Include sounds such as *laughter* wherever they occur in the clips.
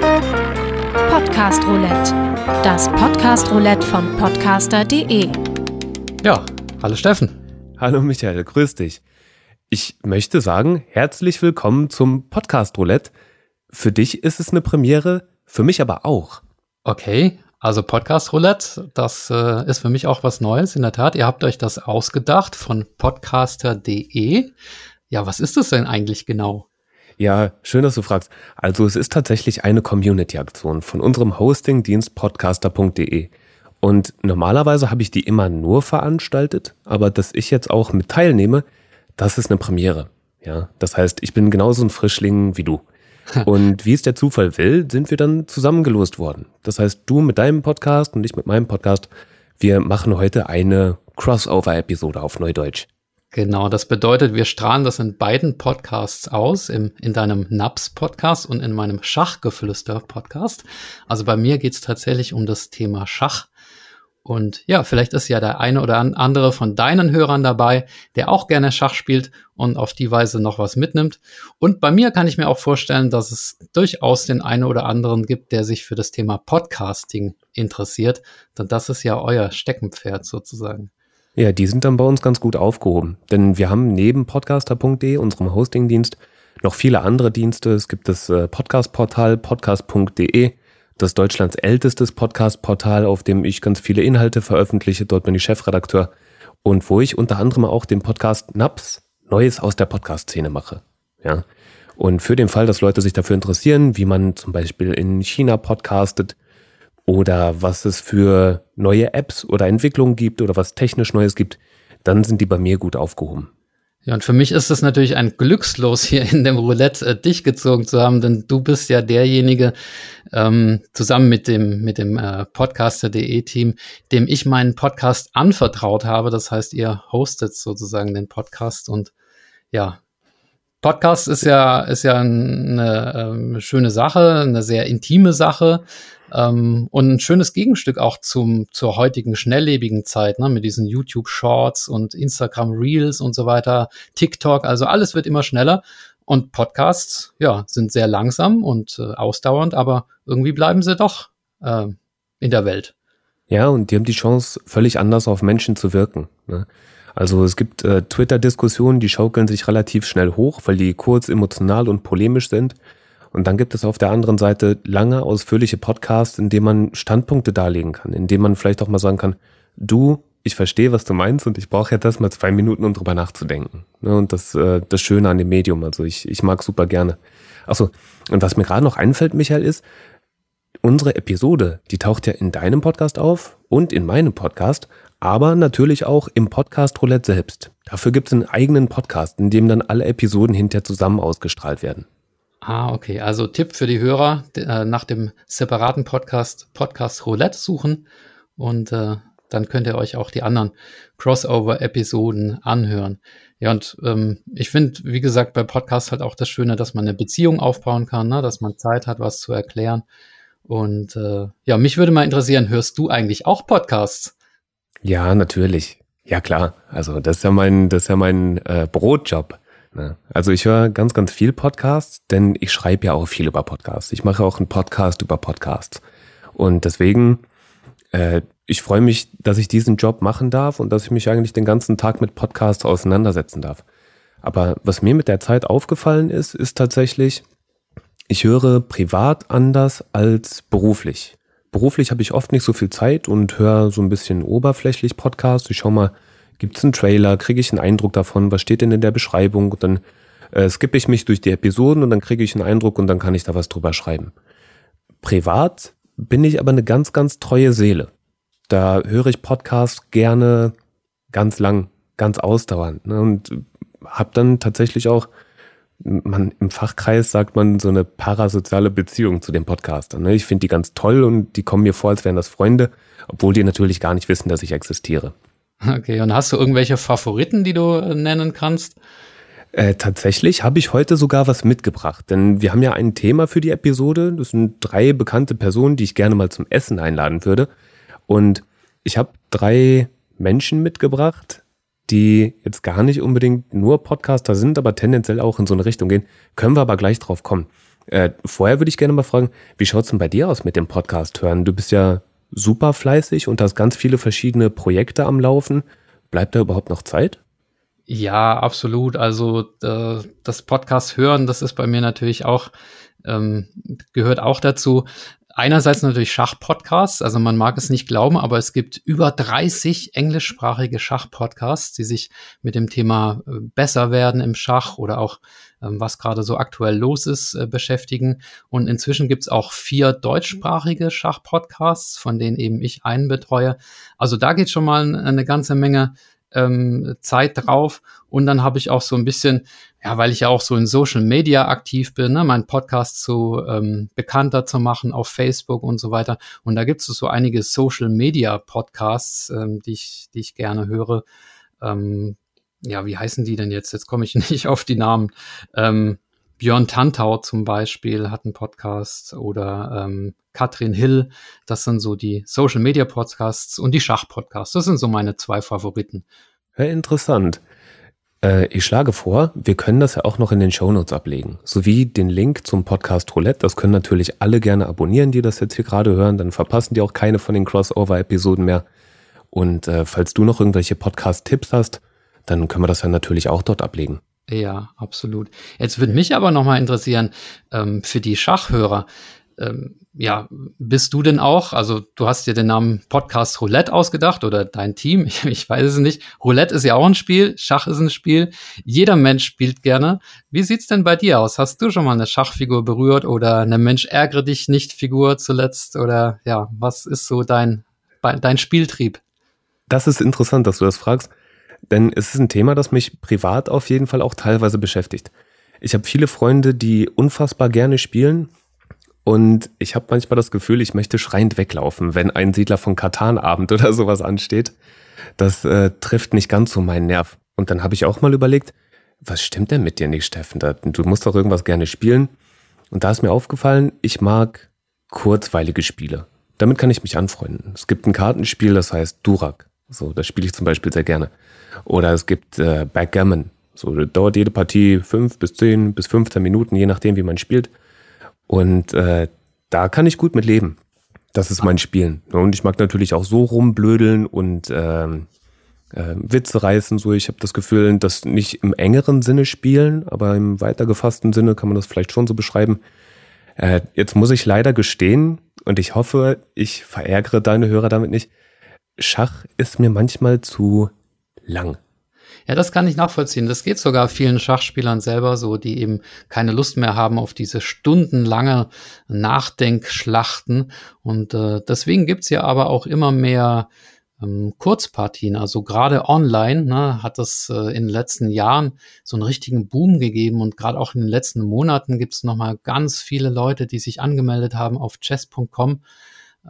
Podcast Roulette. Das Podcast Roulette von podcaster.de. Ja, hallo Steffen. Hallo Michael, grüß dich. Ich möchte sagen, herzlich willkommen zum Podcast Roulette. Für dich ist es eine Premiere, für mich aber auch. Okay, also Podcast Roulette, das äh, ist für mich auch was Neues, in der Tat. Ihr habt euch das ausgedacht von podcaster.de. Ja, was ist das denn eigentlich genau? Ja, schön, dass du fragst. Also es ist tatsächlich eine Community-Aktion von unserem Hosting-Dienst podcaster.de. Und normalerweise habe ich die immer nur veranstaltet, aber dass ich jetzt auch mit teilnehme, das ist eine Premiere. Ja, das heißt, ich bin genauso ein Frischling wie du. *laughs* Und wie es der Zufall will, sind wir dann zusammengelost worden. Das heißt, du mit deinem Podcast und ich mit meinem Podcast, wir machen heute eine Crossover-Episode auf Neudeutsch. Genau, das bedeutet, wir strahlen das in beiden Podcasts aus, im, in deinem Naps-Podcast und in meinem Schachgeflüster-Podcast. Also bei mir geht es tatsächlich um das Thema Schach. Und ja, vielleicht ist ja der eine oder andere von deinen Hörern dabei, der auch gerne Schach spielt und auf die Weise noch was mitnimmt. Und bei mir kann ich mir auch vorstellen, dass es durchaus den einen oder anderen gibt, der sich für das Thema Podcasting interessiert. Denn das ist ja euer Steckenpferd sozusagen. Ja, die sind dann bei uns ganz gut aufgehoben. Denn wir haben neben podcaster.de, unserem Hostingdienst, noch viele andere Dienste. Es gibt das äh, Podcast-Portal podcast.de, das Deutschlands ältestes Podcast-Portal, auf dem ich ganz viele Inhalte veröffentliche. Dort bin ich Chefredakteur und wo ich unter anderem auch den Podcast Naps Neues aus der Podcast-Szene mache. Ja. Und für den Fall, dass Leute sich dafür interessieren, wie man zum Beispiel in China podcastet, oder was es für neue Apps oder Entwicklungen gibt oder was technisch Neues gibt, dann sind die bei mir gut aufgehoben. Ja, und für mich ist es natürlich ein Glückslos, hier in dem Roulette äh, dich gezogen zu haben, denn du bist ja derjenige, ähm, zusammen mit dem, mit dem äh, Podcaster.de Team, dem ich meinen Podcast anvertraut habe. Das heißt, ihr hostet sozusagen den Podcast und ja, Podcast ist ja, ist ja eine ähm, schöne Sache, eine sehr intime Sache. Ähm, und ein schönes Gegenstück auch zum, zur heutigen schnelllebigen Zeit, ne, mit diesen YouTube Shorts und Instagram Reels und so weiter, TikTok, also alles wird immer schneller. Und Podcasts, ja, sind sehr langsam und äh, ausdauernd, aber irgendwie bleiben sie doch äh, in der Welt. Ja, und die haben die Chance, völlig anders auf Menschen zu wirken. Ne? Also es gibt äh, Twitter-Diskussionen, die schaukeln sich relativ schnell hoch, weil die kurz, emotional und polemisch sind. Und dann gibt es auf der anderen Seite lange, ausführliche Podcasts, in denen man Standpunkte darlegen kann, in denen man vielleicht auch mal sagen kann, du, ich verstehe, was du meinst und ich brauche jetzt erstmal zwei Minuten, um drüber nachzudenken. Ne, und das, äh, das Schöne an dem Medium, also ich, ich mag super gerne. Achso, und was mir gerade noch einfällt, Michael, ist, unsere Episode, die taucht ja in deinem Podcast auf und in meinem Podcast, aber natürlich auch im Podcast Roulette selbst. Dafür gibt es einen eigenen Podcast, in dem dann alle Episoden hinterher zusammen ausgestrahlt werden. Ah, okay. Also Tipp für die Hörer, äh, nach dem separaten Podcast Podcast Roulette suchen und äh, dann könnt ihr euch auch die anderen Crossover-Episoden anhören. Ja, und ähm, ich finde, wie gesagt, bei Podcasts halt auch das Schöne, dass man eine Beziehung aufbauen kann, ne? dass man Zeit hat, was zu erklären. Und äh, ja, mich würde mal interessieren, hörst du eigentlich auch Podcasts? Ja, natürlich. Ja, klar. Also das ist ja mein, das ist ja mein äh, Brotjob. Ne? Also ich höre ganz, ganz viel Podcasts, denn ich schreibe ja auch viel über Podcasts. Ich mache auch einen Podcast über Podcasts. Und deswegen, äh, ich freue mich, dass ich diesen Job machen darf und dass ich mich eigentlich den ganzen Tag mit Podcasts auseinandersetzen darf. Aber was mir mit der Zeit aufgefallen ist, ist tatsächlich, ich höre privat anders als beruflich. Beruflich habe ich oft nicht so viel Zeit und höre so ein bisschen oberflächlich Podcasts. Ich schaue mal, Gibt es einen Trailer? Kriege ich einen Eindruck davon? Was steht denn in der Beschreibung? Und dann äh, skippe ich mich durch die Episoden und dann kriege ich einen Eindruck und dann kann ich da was drüber schreiben. Privat bin ich aber eine ganz, ganz treue Seele. Da höre ich Podcasts gerne ganz lang, ganz ausdauernd. Ne? Und habe dann tatsächlich auch, man im Fachkreis sagt man, so eine parasoziale Beziehung zu den Podcastern. Ne? Ich finde die ganz toll und die kommen mir vor, als wären das Freunde, obwohl die natürlich gar nicht wissen, dass ich existiere. Okay, und hast du irgendwelche Favoriten, die du äh, nennen kannst? Äh, tatsächlich habe ich heute sogar was mitgebracht, denn wir haben ja ein Thema für die Episode. Das sind drei bekannte Personen, die ich gerne mal zum Essen einladen würde. Und ich habe drei Menschen mitgebracht, die jetzt gar nicht unbedingt nur Podcaster sind, aber tendenziell auch in so eine Richtung gehen. Können wir aber gleich drauf kommen. Äh, vorher würde ich gerne mal fragen, wie schaut es denn bei dir aus mit dem Podcast hören? Du bist ja super fleißig und hast ganz viele verschiedene Projekte am Laufen. Bleibt da überhaupt noch Zeit? Ja, absolut. Also äh, das Podcast hören, das ist bei mir natürlich auch, ähm, gehört auch dazu. Einerseits natürlich Schachpodcasts, also man mag es nicht glauben, aber es gibt über 30 englischsprachige Schachpodcasts, die sich mit dem Thema äh, besser werden im Schach oder auch ähm, was gerade so aktuell los ist, äh, beschäftigen. Und inzwischen gibt's auch vier deutschsprachige Schachpodcasts, von denen eben ich einen betreue. Also da geht schon mal eine ganze Menge ähm, Zeit drauf. Und dann habe ich auch so ein bisschen, ja, weil ich ja auch so in Social Media aktiv bin, ne, meinen Podcast so ähm, bekannter zu machen auf Facebook und so weiter. Und da gibt es so einige Social Media Podcasts, ähm, die, ich, die ich gerne höre. Ähm, ja, wie heißen die denn jetzt? Jetzt komme ich *laughs* nicht auf die Namen. Ähm, Björn Tantau zum Beispiel hat einen Podcast oder ähm, Katrin Hill. Das sind so die Social Media Podcasts und die Schach-Podcasts. Das sind so meine zwei Favoriten. Ja, interessant. Äh, ich schlage vor, wir können das ja auch noch in den Shownotes ablegen. Sowie den Link zum Podcast Roulette. Das können natürlich alle gerne abonnieren, die das jetzt hier gerade hören. Dann verpassen die auch keine von den Crossover-Episoden mehr. Und äh, falls du noch irgendwelche Podcast-Tipps hast, dann können wir das ja natürlich auch dort ablegen. Ja, absolut. Jetzt würde mich aber nochmal interessieren, ähm, für die Schachhörer, ähm, ja, bist du denn auch, also du hast dir den Namen Podcast Roulette ausgedacht oder dein Team, *laughs* ich, ich, weiß es nicht. Roulette ist ja auch ein Spiel, Schach ist ein Spiel, jeder Mensch spielt gerne. Wie sieht's denn bei dir aus? Hast du schon mal eine Schachfigur berührt oder eine Mensch ärgere dich nicht Figur zuletzt oder ja, was ist so dein, dein Spieltrieb? Das ist interessant, dass du das fragst. Denn es ist ein Thema, das mich privat auf jeden Fall auch teilweise beschäftigt. Ich habe viele Freunde, die unfassbar gerne spielen. Und ich habe manchmal das Gefühl, ich möchte schreiend weglaufen, wenn ein Siedler von Katan-Abend *laughs* oder sowas ansteht. Das äh, trifft nicht ganz so meinen Nerv. Und dann habe ich auch mal überlegt, was stimmt denn mit dir nicht, Steffen? Du musst doch irgendwas gerne spielen. Und da ist mir aufgefallen, ich mag kurzweilige Spiele. Damit kann ich mich anfreunden. Es gibt ein Kartenspiel, das heißt Durak. So, das spiele ich zum Beispiel sehr gerne. Oder es gibt äh, Backgammon. So dauert jede Partie fünf bis zehn bis 15 Minuten, je nachdem, wie man spielt. Und äh, da kann ich gut mit leben. Das ist mein Spielen. Und ich mag natürlich auch so rumblödeln und ähm, äh, Witze reißen. So, ich habe das Gefühl, das nicht im engeren Sinne spielen, aber im weiter gefassten Sinne kann man das vielleicht schon so beschreiben. Äh, jetzt muss ich leider gestehen, und ich hoffe, ich verärgere deine Hörer damit nicht. Schach ist mir manchmal zu lang. Ja, das kann ich nachvollziehen. Das geht sogar vielen Schachspielern selber so, die eben keine Lust mehr haben auf diese stundenlange Nachdenkschlachten. Und äh, deswegen gibt's ja aber auch immer mehr ähm, Kurzpartien. Also gerade online ne, hat es äh, in den letzten Jahren so einen richtigen Boom gegeben. Und gerade auch in den letzten Monaten gibt's noch mal ganz viele Leute, die sich angemeldet haben auf chess.com.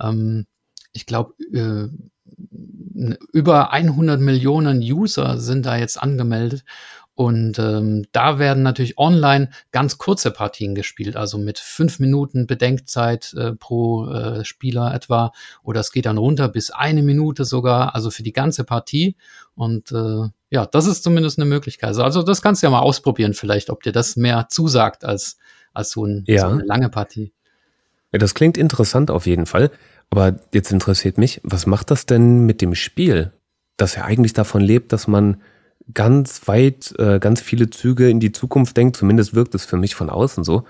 Ähm, ich glaube, äh, über 100 Millionen User sind da jetzt angemeldet. Und ähm, da werden natürlich online ganz kurze Partien gespielt, also mit fünf Minuten Bedenkzeit äh, pro äh, Spieler etwa. Oder es geht dann runter bis eine Minute sogar, also für die ganze Partie. Und äh, ja, das ist zumindest eine Möglichkeit. Also, das kannst du ja mal ausprobieren, vielleicht, ob dir das mehr zusagt als, als so, ein, ja. so eine lange Partie. Ja, das klingt interessant auf jeden Fall. Aber jetzt interessiert mich, was macht das denn mit dem Spiel, das ja eigentlich davon lebt, dass man ganz weit, äh, ganz viele Züge in die Zukunft denkt, zumindest wirkt es für mich von außen so,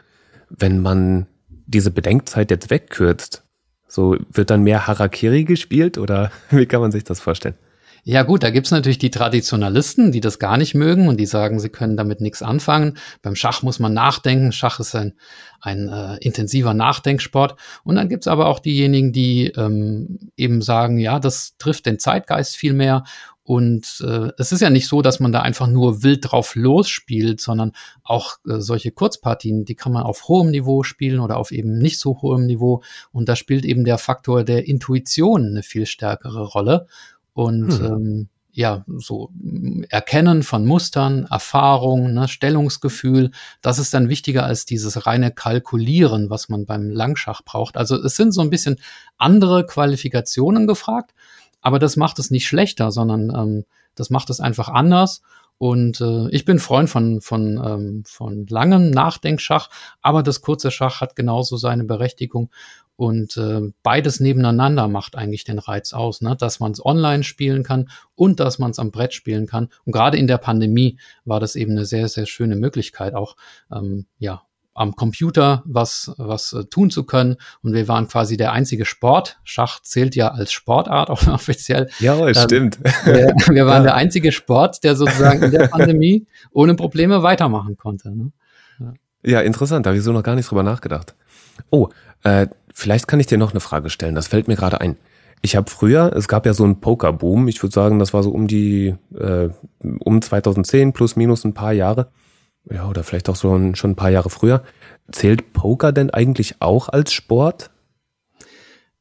wenn man diese Bedenkzeit jetzt wegkürzt, so wird dann mehr Harakiri gespielt oder *laughs* wie kann man sich das vorstellen? Ja gut, da gibt's natürlich die Traditionalisten, die das gar nicht mögen und die sagen, sie können damit nichts anfangen. Beim Schach muss man nachdenken. Schach ist ein, ein äh, intensiver Nachdenksport. Und dann gibt's aber auch diejenigen, die ähm, eben sagen, ja, das trifft den Zeitgeist viel mehr. Und äh, es ist ja nicht so, dass man da einfach nur wild drauf losspielt, sondern auch äh, solche Kurzpartien, die kann man auf hohem Niveau spielen oder auf eben nicht so hohem Niveau. Und da spielt eben der Faktor der Intuition eine viel stärkere Rolle und hm. ähm, ja, so Erkennen von Mustern, Erfahrung, ne, Stellungsgefühl, das ist dann wichtiger als dieses reine Kalkulieren, was man beim Langschach braucht. Also es sind so ein bisschen andere Qualifikationen gefragt, aber das macht es nicht schlechter, sondern ähm, das macht es einfach anders. Und äh, ich bin Freund von, von, ähm, von langem Nachdenkschach, aber das kurze Schach hat genauso seine Berechtigung. Und äh, beides nebeneinander macht eigentlich den Reiz aus, ne? dass man es online spielen kann und dass man es am Brett spielen kann. Und gerade in der Pandemie war das eben eine sehr, sehr schöne Möglichkeit, auch ähm, ja, am Computer was, was äh, tun zu können. Und wir waren quasi der einzige Sport. Schach zählt ja als Sportart *laughs* auch offiziell. Ja, ähm, stimmt. Wir, *laughs* wir waren ja. der einzige Sport, der sozusagen in der Pandemie ohne Probleme weitermachen konnte. Ne? Ja. ja. interessant. Da habe ich so noch gar nicht drüber nachgedacht. Oh, äh, vielleicht kann ich dir noch eine Frage stellen. Das fällt mir gerade ein. Ich habe früher, es gab ja so einen Pokerboom. Ich würde sagen, das war so um die äh, um 2010 plus minus ein paar Jahre ja, oder vielleicht auch so schon ein paar Jahre früher. Zählt Poker denn eigentlich auch als Sport?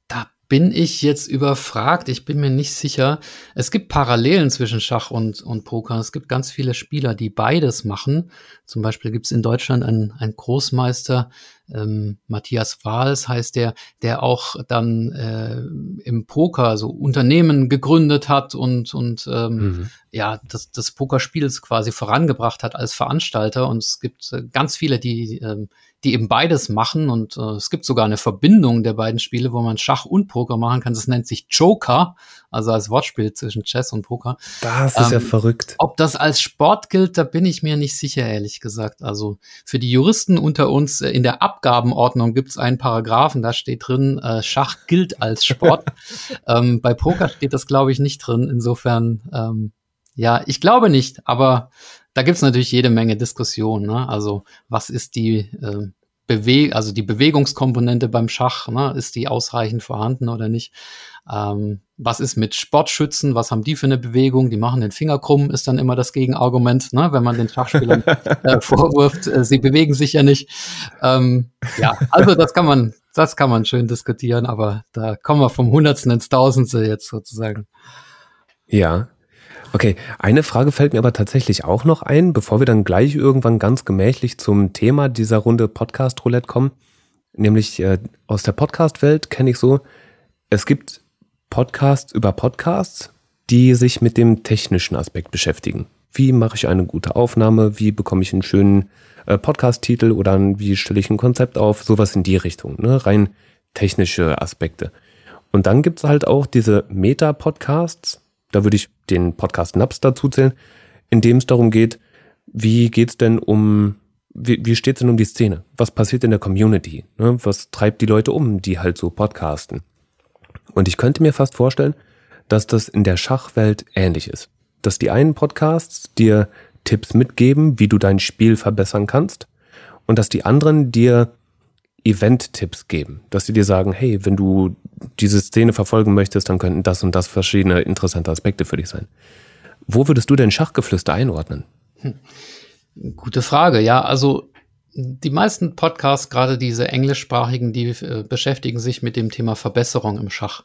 Da bin ich jetzt überfragt. Ich bin mir nicht sicher. Es gibt Parallelen zwischen Schach und, und Poker. Es gibt ganz viele Spieler, die beides machen. Zum Beispiel gibt es in Deutschland einen, einen Großmeister, ähm, Matthias Wahls heißt der, der auch dann äh, im Poker so Unternehmen gegründet hat und, und ähm, mhm. ja, das, das Pokerspiels quasi vorangebracht hat als Veranstalter. Und es gibt äh, ganz viele, die, äh, die eben beides machen. Und äh, es gibt sogar eine Verbindung der beiden Spiele, wo man Schach und Poker machen kann. Das nennt sich Joker, also als Wortspiel zwischen Chess und Poker. Das ist ähm, ja verrückt. Ob das als Sport gilt, da bin ich mir nicht sicher, ehrlich gesagt. Also für die Juristen unter uns äh, in der Ab Abgabenordnung gibt es einen Paragraphen, da steht drin, äh, Schach gilt als Sport. *laughs* ähm, bei Poker steht das, glaube ich, nicht drin. Insofern, ähm, ja, ich glaube nicht, aber da gibt es natürlich jede Menge Diskussionen. Ne? Also was ist die äh, Bewe also die Bewegungskomponente beim Schach, ne? ist die ausreichend vorhanden oder nicht? Ähm, was ist mit Sportschützen? Was haben die für eine Bewegung? Die machen den Finger krumm, ist dann immer das Gegenargument, ne? wenn man den Schachspielern äh, *laughs* vorwirft, äh, sie bewegen sich ja nicht. Ähm, ja, also das kann man, das kann man schön diskutieren, aber da kommen wir vom Hundertsten ins Tausendste jetzt sozusagen. Ja. Okay, eine Frage fällt mir aber tatsächlich auch noch ein, bevor wir dann gleich irgendwann ganz gemächlich zum Thema dieser Runde Podcast Roulette kommen. Nämlich äh, aus der Podcast-Welt kenne ich so, es gibt Podcasts über Podcasts, die sich mit dem technischen Aspekt beschäftigen. Wie mache ich eine gute Aufnahme? Wie bekomme ich einen schönen äh, Podcast-Titel oder wie stelle ich ein Konzept auf? Sowas in die Richtung, ne? rein technische Aspekte. Und dann gibt es halt auch diese Meta-Podcasts, da würde ich den Podcast Naps dazu zählen, in dem es darum geht, wie geht es denn um, wie, wie steht es denn um die Szene? Was passiert in der Community? Ne? Was treibt die Leute um, die halt so podcasten? Und ich könnte mir fast vorstellen, dass das in der Schachwelt ähnlich ist. Dass die einen Podcasts dir Tipps mitgeben, wie du dein Spiel verbessern kannst, und dass die anderen dir Event-Tipps geben, dass sie dir sagen, hey, wenn du diese Szene verfolgen möchtest, dann könnten das und das verschiedene interessante Aspekte für dich sein. Wo würdest du denn Schachgeflüster einordnen? Hm. Gute Frage. Ja, also die meisten Podcasts, gerade diese englischsprachigen, die äh, beschäftigen sich mit dem Thema Verbesserung im Schach.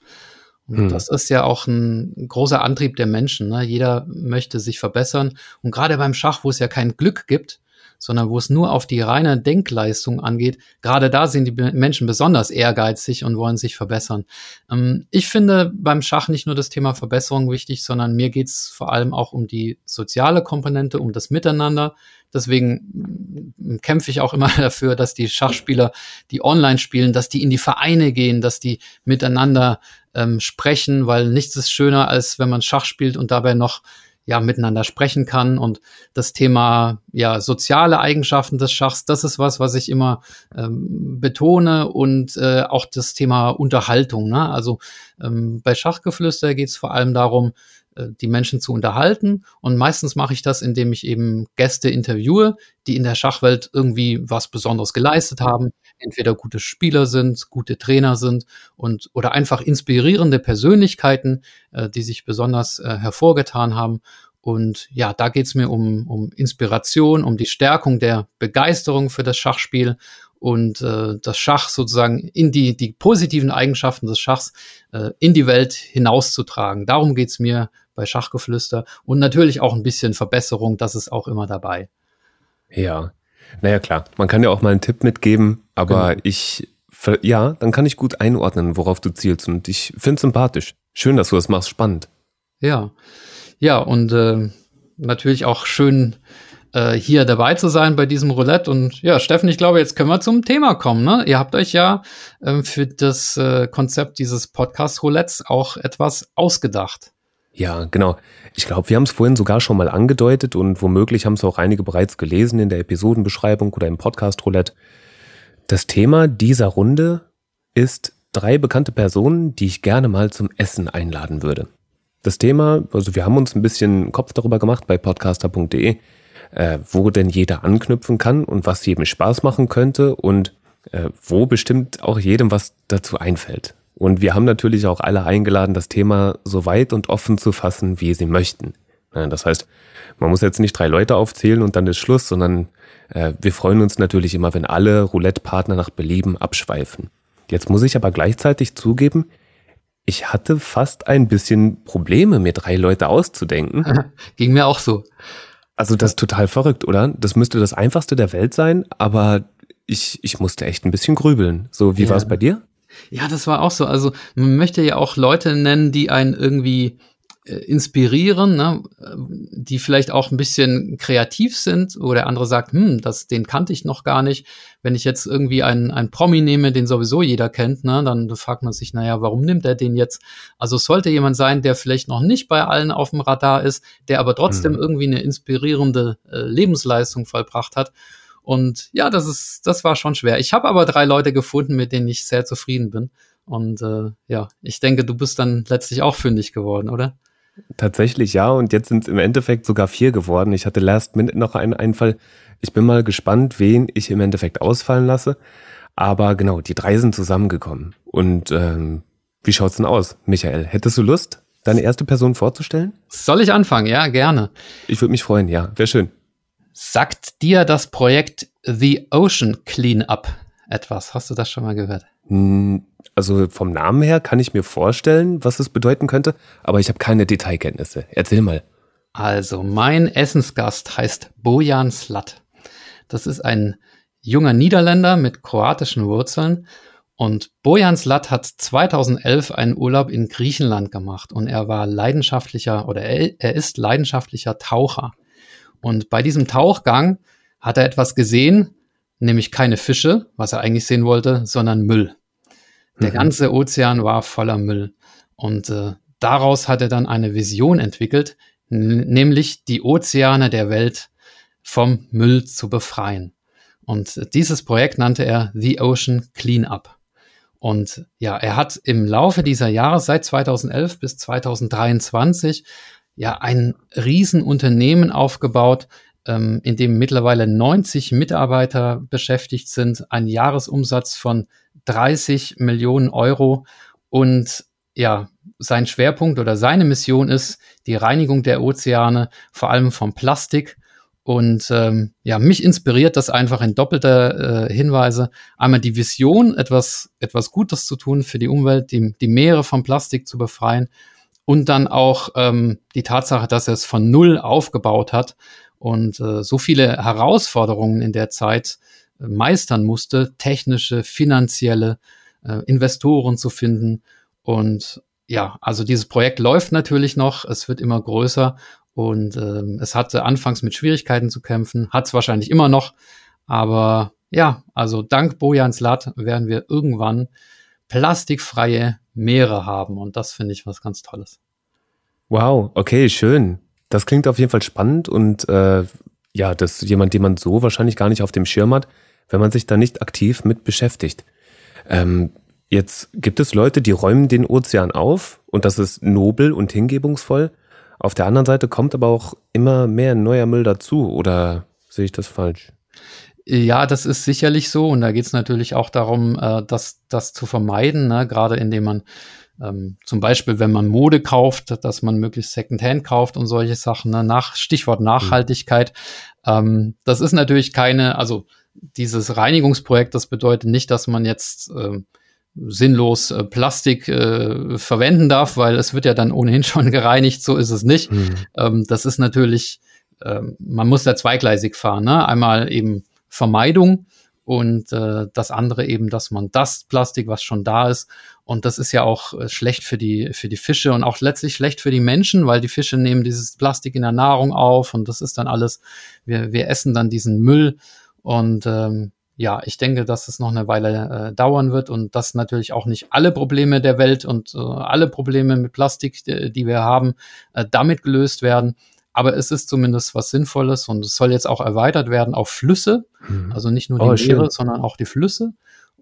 Und hm. das ist ja auch ein großer Antrieb der Menschen. Ne? Jeder möchte sich verbessern. Und gerade beim Schach, wo es ja kein Glück gibt, sondern wo es nur auf die reine Denkleistung angeht, gerade da sind die Menschen besonders ehrgeizig und wollen sich verbessern. Ähm, ich finde beim Schach nicht nur das Thema Verbesserung wichtig, sondern mir geht es vor allem auch um die soziale Komponente, um das Miteinander. Deswegen mm, kämpfe ich auch immer *laughs* dafür, dass die Schachspieler, die online spielen, dass die in die Vereine gehen, dass die miteinander ähm, sprechen, weil nichts ist schöner, als wenn man Schach spielt und dabei noch ja miteinander sprechen kann und das Thema ja soziale Eigenschaften des Schachs, das ist was, was ich immer ähm, betone und äh, auch das Thema Unterhaltung. Ne? Also ähm, bei Schachgeflüster geht es vor allem darum, äh, die Menschen zu unterhalten. Und meistens mache ich das, indem ich eben Gäste interviewe, die in der Schachwelt irgendwie was Besonderes geleistet haben, entweder gute Spieler sind, gute Trainer sind und oder einfach inspirierende Persönlichkeiten, äh, die sich besonders äh, hervorgetan haben. Und ja, da geht's mir um, um Inspiration, um die Stärkung der Begeisterung für das Schachspiel und äh, das Schach sozusagen in die, die positiven Eigenschaften des Schachs äh, in die Welt hinauszutragen. Darum geht's mir bei Schachgeflüster und natürlich auch ein bisschen Verbesserung, das ist auch immer dabei. Ja, naja klar, man kann ja auch mal einen Tipp mitgeben, aber genau. ich Ja, dann kann ich gut einordnen, worauf du zielst. Und ich finde es sympathisch. Schön, dass du das machst. Spannend. Ja. Ja, und äh, natürlich auch schön, äh, hier dabei zu sein bei diesem Roulette. Und ja, Steffen, ich glaube, jetzt können wir zum Thema kommen. Ne? Ihr habt euch ja äh, für das äh, Konzept dieses Podcast-Roulettes auch etwas ausgedacht. Ja, genau. Ich glaube, wir haben es vorhin sogar schon mal angedeutet und womöglich haben es auch einige bereits gelesen in der Episodenbeschreibung oder im Podcast-Roulette. Das Thema dieser Runde ist drei bekannte Personen, die ich gerne mal zum Essen einladen würde. Das Thema, also wir haben uns ein bisschen Kopf darüber gemacht bei podcaster.de, äh, wo denn jeder anknüpfen kann und was jedem Spaß machen könnte und äh, wo bestimmt auch jedem was dazu einfällt. Und wir haben natürlich auch alle eingeladen, das Thema so weit und offen zu fassen, wie sie möchten. Das heißt, man muss jetzt nicht drei Leute aufzählen und dann ist Schluss, sondern äh, wir freuen uns natürlich immer, wenn alle Roulette-Partner nach Belieben abschweifen. Jetzt muss ich aber gleichzeitig zugeben, ich hatte fast ein bisschen Probleme, mir drei Leute auszudenken. *laughs* Ging mir auch so. Also das ist total verrückt, oder? Das müsste das einfachste der Welt sein, aber ich, ich musste echt ein bisschen grübeln. So, wie ja. war es bei dir? Ja, das war auch so. Also man möchte ja auch Leute nennen, die einen irgendwie äh, inspirieren, ne? die vielleicht auch ein bisschen kreativ sind, wo der andere sagt, hm, das, den kannte ich noch gar nicht. Wenn ich jetzt irgendwie einen, einen Promi nehme, den sowieso jeder kennt, ne, dann fragt man sich, naja, warum nimmt er den jetzt? Also es sollte jemand sein, der vielleicht noch nicht bei allen auf dem Radar ist, der aber trotzdem mhm. irgendwie eine inspirierende äh, Lebensleistung vollbracht hat. Und ja, das ist, das war schon schwer. Ich habe aber drei Leute gefunden, mit denen ich sehr zufrieden bin. Und äh, ja, ich denke, du bist dann letztlich auch fündig geworden, oder? Tatsächlich ja, und jetzt sind es im Endeffekt sogar vier geworden. Ich hatte last minute noch einen Einfall. Ich bin mal gespannt, wen ich im Endeffekt ausfallen lasse. Aber genau, die drei sind zusammengekommen. Und ähm, wie schaut's denn aus, Michael? Hättest du Lust, deine erste Person vorzustellen? Soll ich anfangen? Ja, gerne. Ich würde mich freuen, ja. Wäre schön. Sagt dir das Projekt The Ocean Cleanup etwas? Hast du das schon mal gehört? Hm, also vom Namen her kann ich mir vorstellen, was es bedeuten könnte, aber ich habe keine Detailkenntnisse. Erzähl mal. Also, mein Essensgast heißt Bojan Slat. Das ist ein junger Niederländer mit kroatischen Wurzeln. Und Bojan Slat hat 2011 einen Urlaub in Griechenland gemacht und er war leidenschaftlicher oder er, er ist leidenschaftlicher Taucher. Und bei diesem Tauchgang hat er etwas gesehen, nämlich keine Fische, was er eigentlich sehen wollte, sondern Müll. Der mhm. ganze Ozean war voller Müll. Und äh, daraus hat er dann eine Vision entwickelt, nämlich die Ozeane der Welt vom Müll zu befreien. Und dieses Projekt nannte er The Ocean Cleanup. Und ja, er hat im Laufe dieser Jahre seit 2011 bis 2023 ja ein Riesenunternehmen aufgebaut, ähm, in dem mittlerweile 90 Mitarbeiter beschäftigt sind, ein Jahresumsatz von 30 Millionen Euro und ja, sein Schwerpunkt oder seine Mission ist die Reinigung der Ozeane, vor allem vom Plastik. Und ähm, ja, mich inspiriert das einfach in doppelter äh, Hinweise. Einmal die Vision, etwas, etwas Gutes zu tun für die Umwelt, die, die Meere vom Plastik zu befreien und dann auch ähm, die Tatsache, dass er es von null aufgebaut hat und äh, so viele Herausforderungen in der Zeit äh, meistern musste, technische, finanzielle, äh, Investoren zu finden. Und ja, also dieses Projekt läuft natürlich noch, es wird immer größer und ähm, es hatte anfangs mit Schwierigkeiten zu kämpfen, hat es wahrscheinlich immer noch, aber ja, also dank Bojans Lat werden wir irgendwann plastikfreie Meere haben. Und das finde ich was ganz Tolles. Wow, okay, schön. Das klingt auf jeden Fall spannend und äh, ja, das ist jemand, den man so wahrscheinlich gar nicht auf dem Schirm hat, wenn man sich da nicht aktiv mit beschäftigt. Ähm, jetzt gibt es Leute, die räumen den Ozean auf und das ist nobel und hingebungsvoll. Auf der anderen Seite kommt aber auch immer mehr neuer Müll dazu oder sehe ich das falsch? Ja, das ist sicherlich so. Und da geht es natürlich auch darum, äh, das, das zu vermeiden, ne? gerade indem man ähm, zum Beispiel, wenn man Mode kauft, dass man möglichst Secondhand kauft und solche Sachen. Ne? Nach, Stichwort mhm. Nachhaltigkeit. Mhm. Ähm, das ist natürlich keine, also dieses Reinigungsprojekt, das bedeutet nicht, dass man jetzt äh, sinnlos äh, Plastik äh, verwenden darf, weil es wird ja dann ohnehin *laughs* schon gereinigt, so ist es nicht. Mhm. Ähm, das ist natürlich, ähm, man muss da zweigleisig fahren. Ne? Einmal eben Vermeidung und äh, das andere eben, dass man das Plastik, was schon da ist, und das ist ja auch äh, schlecht für die, für die Fische und auch letztlich schlecht für die Menschen, weil die Fische nehmen dieses Plastik in der Nahrung auf und das ist dann alles, wir, wir essen dann diesen Müll und ähm, ja, ich denke, dass es noch eine Weile äh, dauern wird und dass natürlich auch nicht alle Probleme der Welt und äh, alle Probleme mit Plastik, die, die wir haben, äh, damit gelöst werden. Aber es ist zumindest was Sinnvolles und es soll jetzt auch erweitert werden auf Flüsse. Mhm. Also nicht nur die oh, Meere, sondern auch die Flüsse.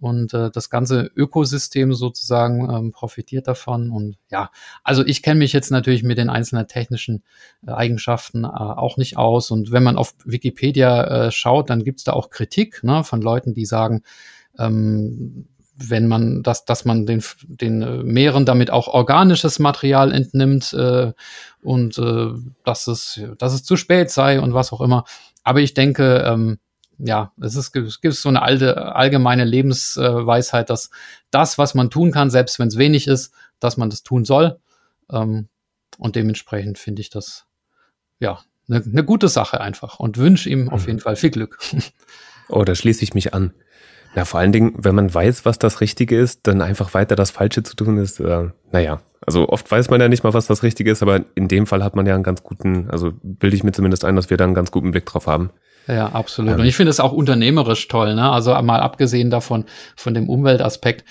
Und äh, das ganze Ökosystem sozusagen ähm, profitiert davon. Und ja, also ich kenne mich jetzt natürlich mit den einzelnen technischen äh, Eigenschaften äh, auch nicht aus. Und wenn man auf Wikipedia äh, schaut, dann gibt's da auch Kritik ne, von Leuten, die sagen, ähm, wenn man das, dass man den, den äh, Meeren damit auch organisches Material entnimmt äh, und äh, dass es, dass es zu spät sei und was auch immer. Aber ich denke, ähm, ja, es ist es gibt so eine alte allgemeine Lebensweisheit, dass das, was man tun kann, selbst wenn es wenig ist, dass man das tun soll. Ähm, und dementsprechend finde ich das ja eine ne gute Sache einfach und wünsche ihm auf mhm. jeden Fall viel Glück. *laughs* Oh, da schließe ich mich an. Na, vor allen Dingen, wenn man weiß, was das Richtige ist, dann einfach weiter das Falsche zu tun ist, äh, naja. Also oft weiß man ja nicht mal, was das Richtige ist, aber in dem Fall hat man ja einen ganz guten, also bilde ich mir zumindest ein, dass wir da einen ganz guten Blick drauf haben. Ja, absolut. Ähm. Und ich finde es auch unternehmerisch toll, ne? Also mal abgesehen davon, von dem Umweltaspekt,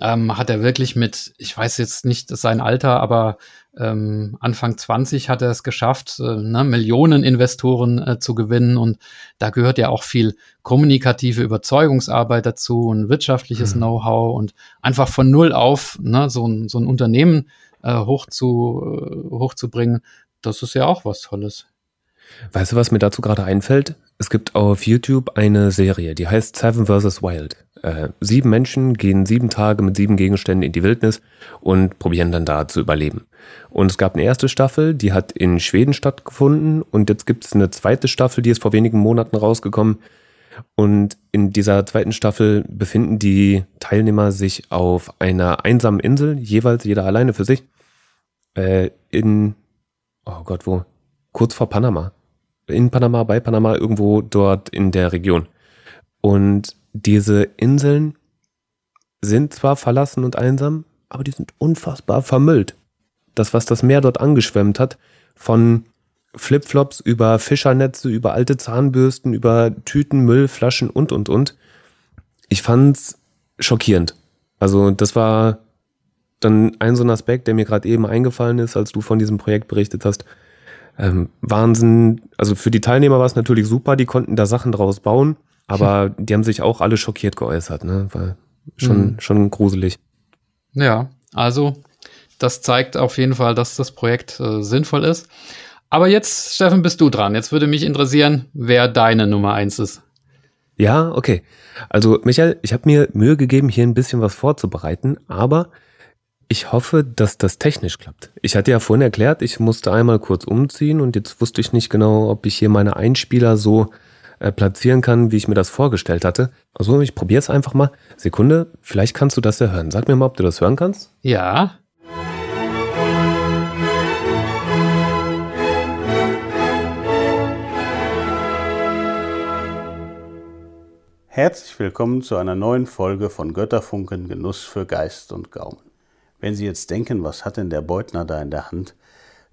ähm, hat er wirklich mit, ich weiß jetzt nicht sein Alter, aber ähm, Anfang 20 hat er es geschafft, äh, ne, Millionen Investoren äh, zu gewinnen. Und da gehört ja auch viel kommunikative Überzeugungsarbeit dazu und wirtschaftliches mhm. Know-how und einfach von null auf ne, so, ein, so ein Unternehmen äh, hoch zu, äh, hochzubringen. Das ist ja auch was Tolles. Weißt du, was mir dazu gerade einfällt? Es gibt auf YouTube eine Serie, die heißt Seven vs. Wild. Äh, sieben Menschen gehen sieben Tage mit sieben Gegenständen in die Wildnis und probieren dann da zu überleben. Und es gab eine erste Staffel, die hat in Schweden stattgefunden und jetzt gibt es eine zweite Staffel, die ist vor wenigen Monaten rausgekommen. Und in dieser zweiten Staffel befinden die Teilnehmer sich auf einer einsamen Insel, jeweils jeder alleine für sich, äh, in, oh Gott, wo? Kurz vor Panama in Panama, bei Panama, irgendwo dort in der Region. Und diese Inseln sind zwar verlassen und einsam, aber die sind unfassbar vermüllt. Das, was das Meer dort angeschwemmt hat, von Flipflops über Fischernetze, über alte Zahnbürsten, über Tüten, Müll, Flaschen und, und, und. Ich fand's schockierend. Also, das war dann ein so ein Aspekt, der mir gerade eben eingefallen ist, als du von diesem Projekt berichtet hast ähm, Wahnsinn. Also für die Teilnehmer war es natürlich super, die konnten da Sachen draus bauen, aber *laughs* die haben sich auch alle schockiert geäußert, ne? War schon, mhm. schon gruselig. Ja, also das zeigt auf jeden Fall, dass das Projekt äh, sinnvoll ist. Aber jetzt, Steffen, bist du dran. Jetzt würde mich interessieren, wer deine Nummer eins ist. Ja, okay. Also, Michael, ich habe mir Mühe gegeben, hier ein bisschen was vorzubereiten, aber ich hoffe, dass das technisch klappt. Ich hatte ja vorhin erklärt, ich musste einmal kurz umziehen und jetzt wusste ich nicht genau, ob ich hier meine Einspieler so äh, platzieren kann, wie ich mir das vorgestellt hatte. Also ich probiere es einfach mal. Sekunde, vielleicht kannst du das ja hören. Sag mir mal, ob du das hören kannst. Ja. Herzlich willkommen zu einer neuen Folge von Götterfunken Genuss für Geist und Gaumen. Wenn Sie jetzt denken, was hat denn der Beutner da in der Hand?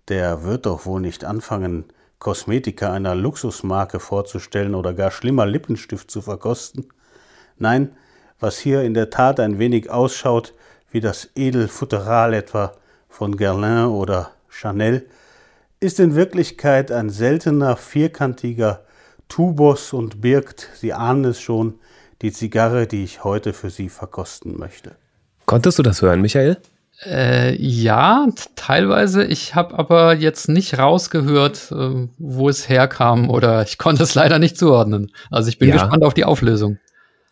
Der wird doch wohl nicht anfangen, Kosmetika einer Luxusmarke vorzustellen oder gar schlimmer Lippenstift zu verkosten. Nein, was hier in der Tat ein wenig ausschaut wie das Edelfutteral etwa von Guerlain oder Chanel, ist in Wirklichkeit ein seltener vierkantiger Tubus und birgt, Sie ahnen es schon, die Zigarre, die ich heute für Sie verkosten möchte. Konntest du das hören, Michael? Äh, ja, teilweise. Ich habe aber jetzt nicht rausgehört, äh, wo es herkam oder ich konnte es leider nicht zuordnen. Also ich bin ja. gespannt auf die Auflösung.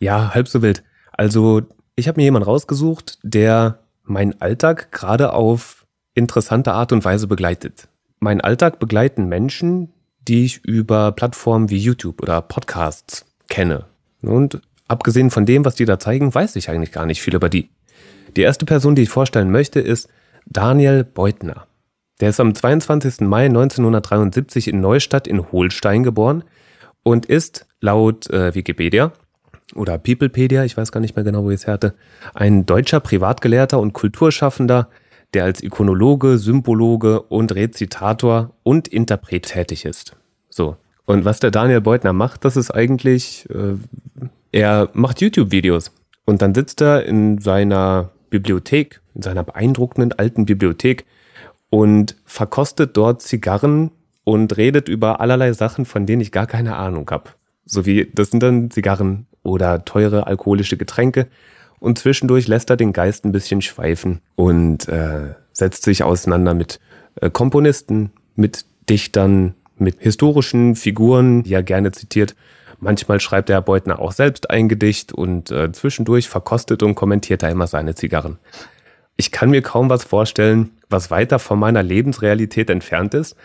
Ja, halb so wild. Also ich habe mir jemanden rausgesucht, der meinen Alltag gerade auf interessante Art und Weise begleitet. Mein Alltag begleiten Menschen, die ich über Plattformen wie YouTube oder Podcasts kenne. Und abgesehen von dem, was die da zeigen, weiß ich eigentlich gar nicht viel über die. Die erste Person, die ich vorstellen möchte, ist Daniel Beutner. Der ist am 22. Mai 1973 in Neustadt in Holstein geboren und ist laut äh, Wikipedia oder Peoplepedia, ich weiß gar nicht mehr genau, wo ich es hatte, ein deutscher Privatgelehrter und Kulturschaffender, der als Ikonologe, Symbologe und Rezitator und Interpret tätig ist. So. Und was der Daniel Beutner macht, das ist eigentlich, äh, er macht YouTube-Videos. Und dann sitzt er in seiner Bibliothek, in seiner beeindruckenden alten Bibliothek und verkostet dort Zigarren und redet über allerlei Sachen, von denen ich gar keine Ahnung habe. So wie, das sind dann Zigarren oder teure alkoholische Getränke. Und zwischendurch lässt er den Geist ein bisschen schweifen und äh, setzt sich auseinander mit äh, Komponisten, mit Dichtern, mit historischen Figuren, die er gerne zitiert. Manchmal schreibt der Herr Beutner auch selbst ein Gedicht und äh, zwischendurch verkostet und kommentiert er immer seine Zigarren. Ich kann mir kaum was vorstellen, was weiter von meiner Lebensrealität entfernt ist,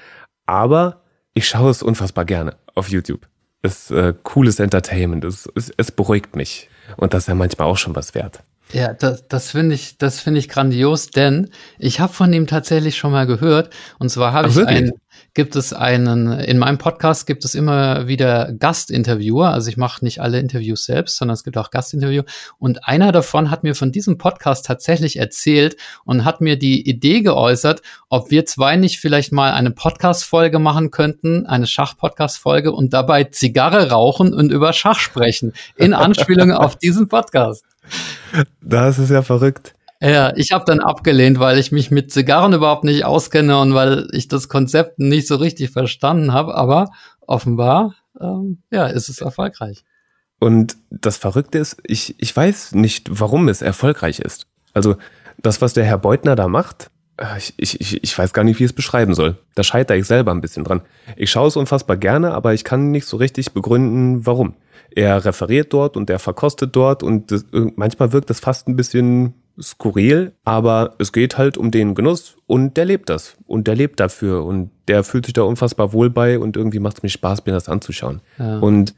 aber ich schaue es unfassbar gerne auf YouTube. Es ist äh, cooles Entertainment, es, es, es beruhigt mich. Und das ist ja manchmal auch schon was wert. Ja, das, das finde ich, das finde ich grandios, denn ich habe von ihm tatsächlich schon mal gehört. Und zwar habe ich wirklich? ein, gibt es einen, in meinem Podcast gibt es immer wieder Gastinterviewer. Also ich mache nicht alle Interviews selbst, sondern es gibt auch Gastinterview. Und einer davon hat mir von diesem Podcast tatsächlich erzählt und hat mir die Idee geäußert, ob wir zwei nicht vielleicht mal eine Podcast-Folge machen könnten, eine Schach-Podcast-Folge und dabei Zigarre rauchen und über Schach sprechen. In Anspielung *laughs* auf diesen Podcast. Das ist ja verrückt. Ja, ich habe dann abgelehnt, weil ich mich mit Zigarren überhaupt nicht auskenne und weil ich das Konzept nicht so richtig verstanden habe. Aber offenbar, ähm, ja, ist es erfolgreich. Und das Verrückte ist, ich, ich weiß nicht, warum es erfolgreich ist. Also das, was der Herr Beutner da macht, äh, ich, ich, ich weiß gar nicht, wie ich es beschreiben soll. Da scheitere ich selber ein bisschen dran. Ich schaue es unfassbar gerne, aber ich kann nicht so richtig begründen, warum. Er referiert dort und er verkostet dort und das, manchmal wirkt das fast ein bisschen skurril, aber es geht halt um den Genuss und der lebt das und der lebt dafür und der fühlt sich da unfassbar wohl bei und irgendwie macht es mir Spaß, mir das anzuschauen. Ja. Und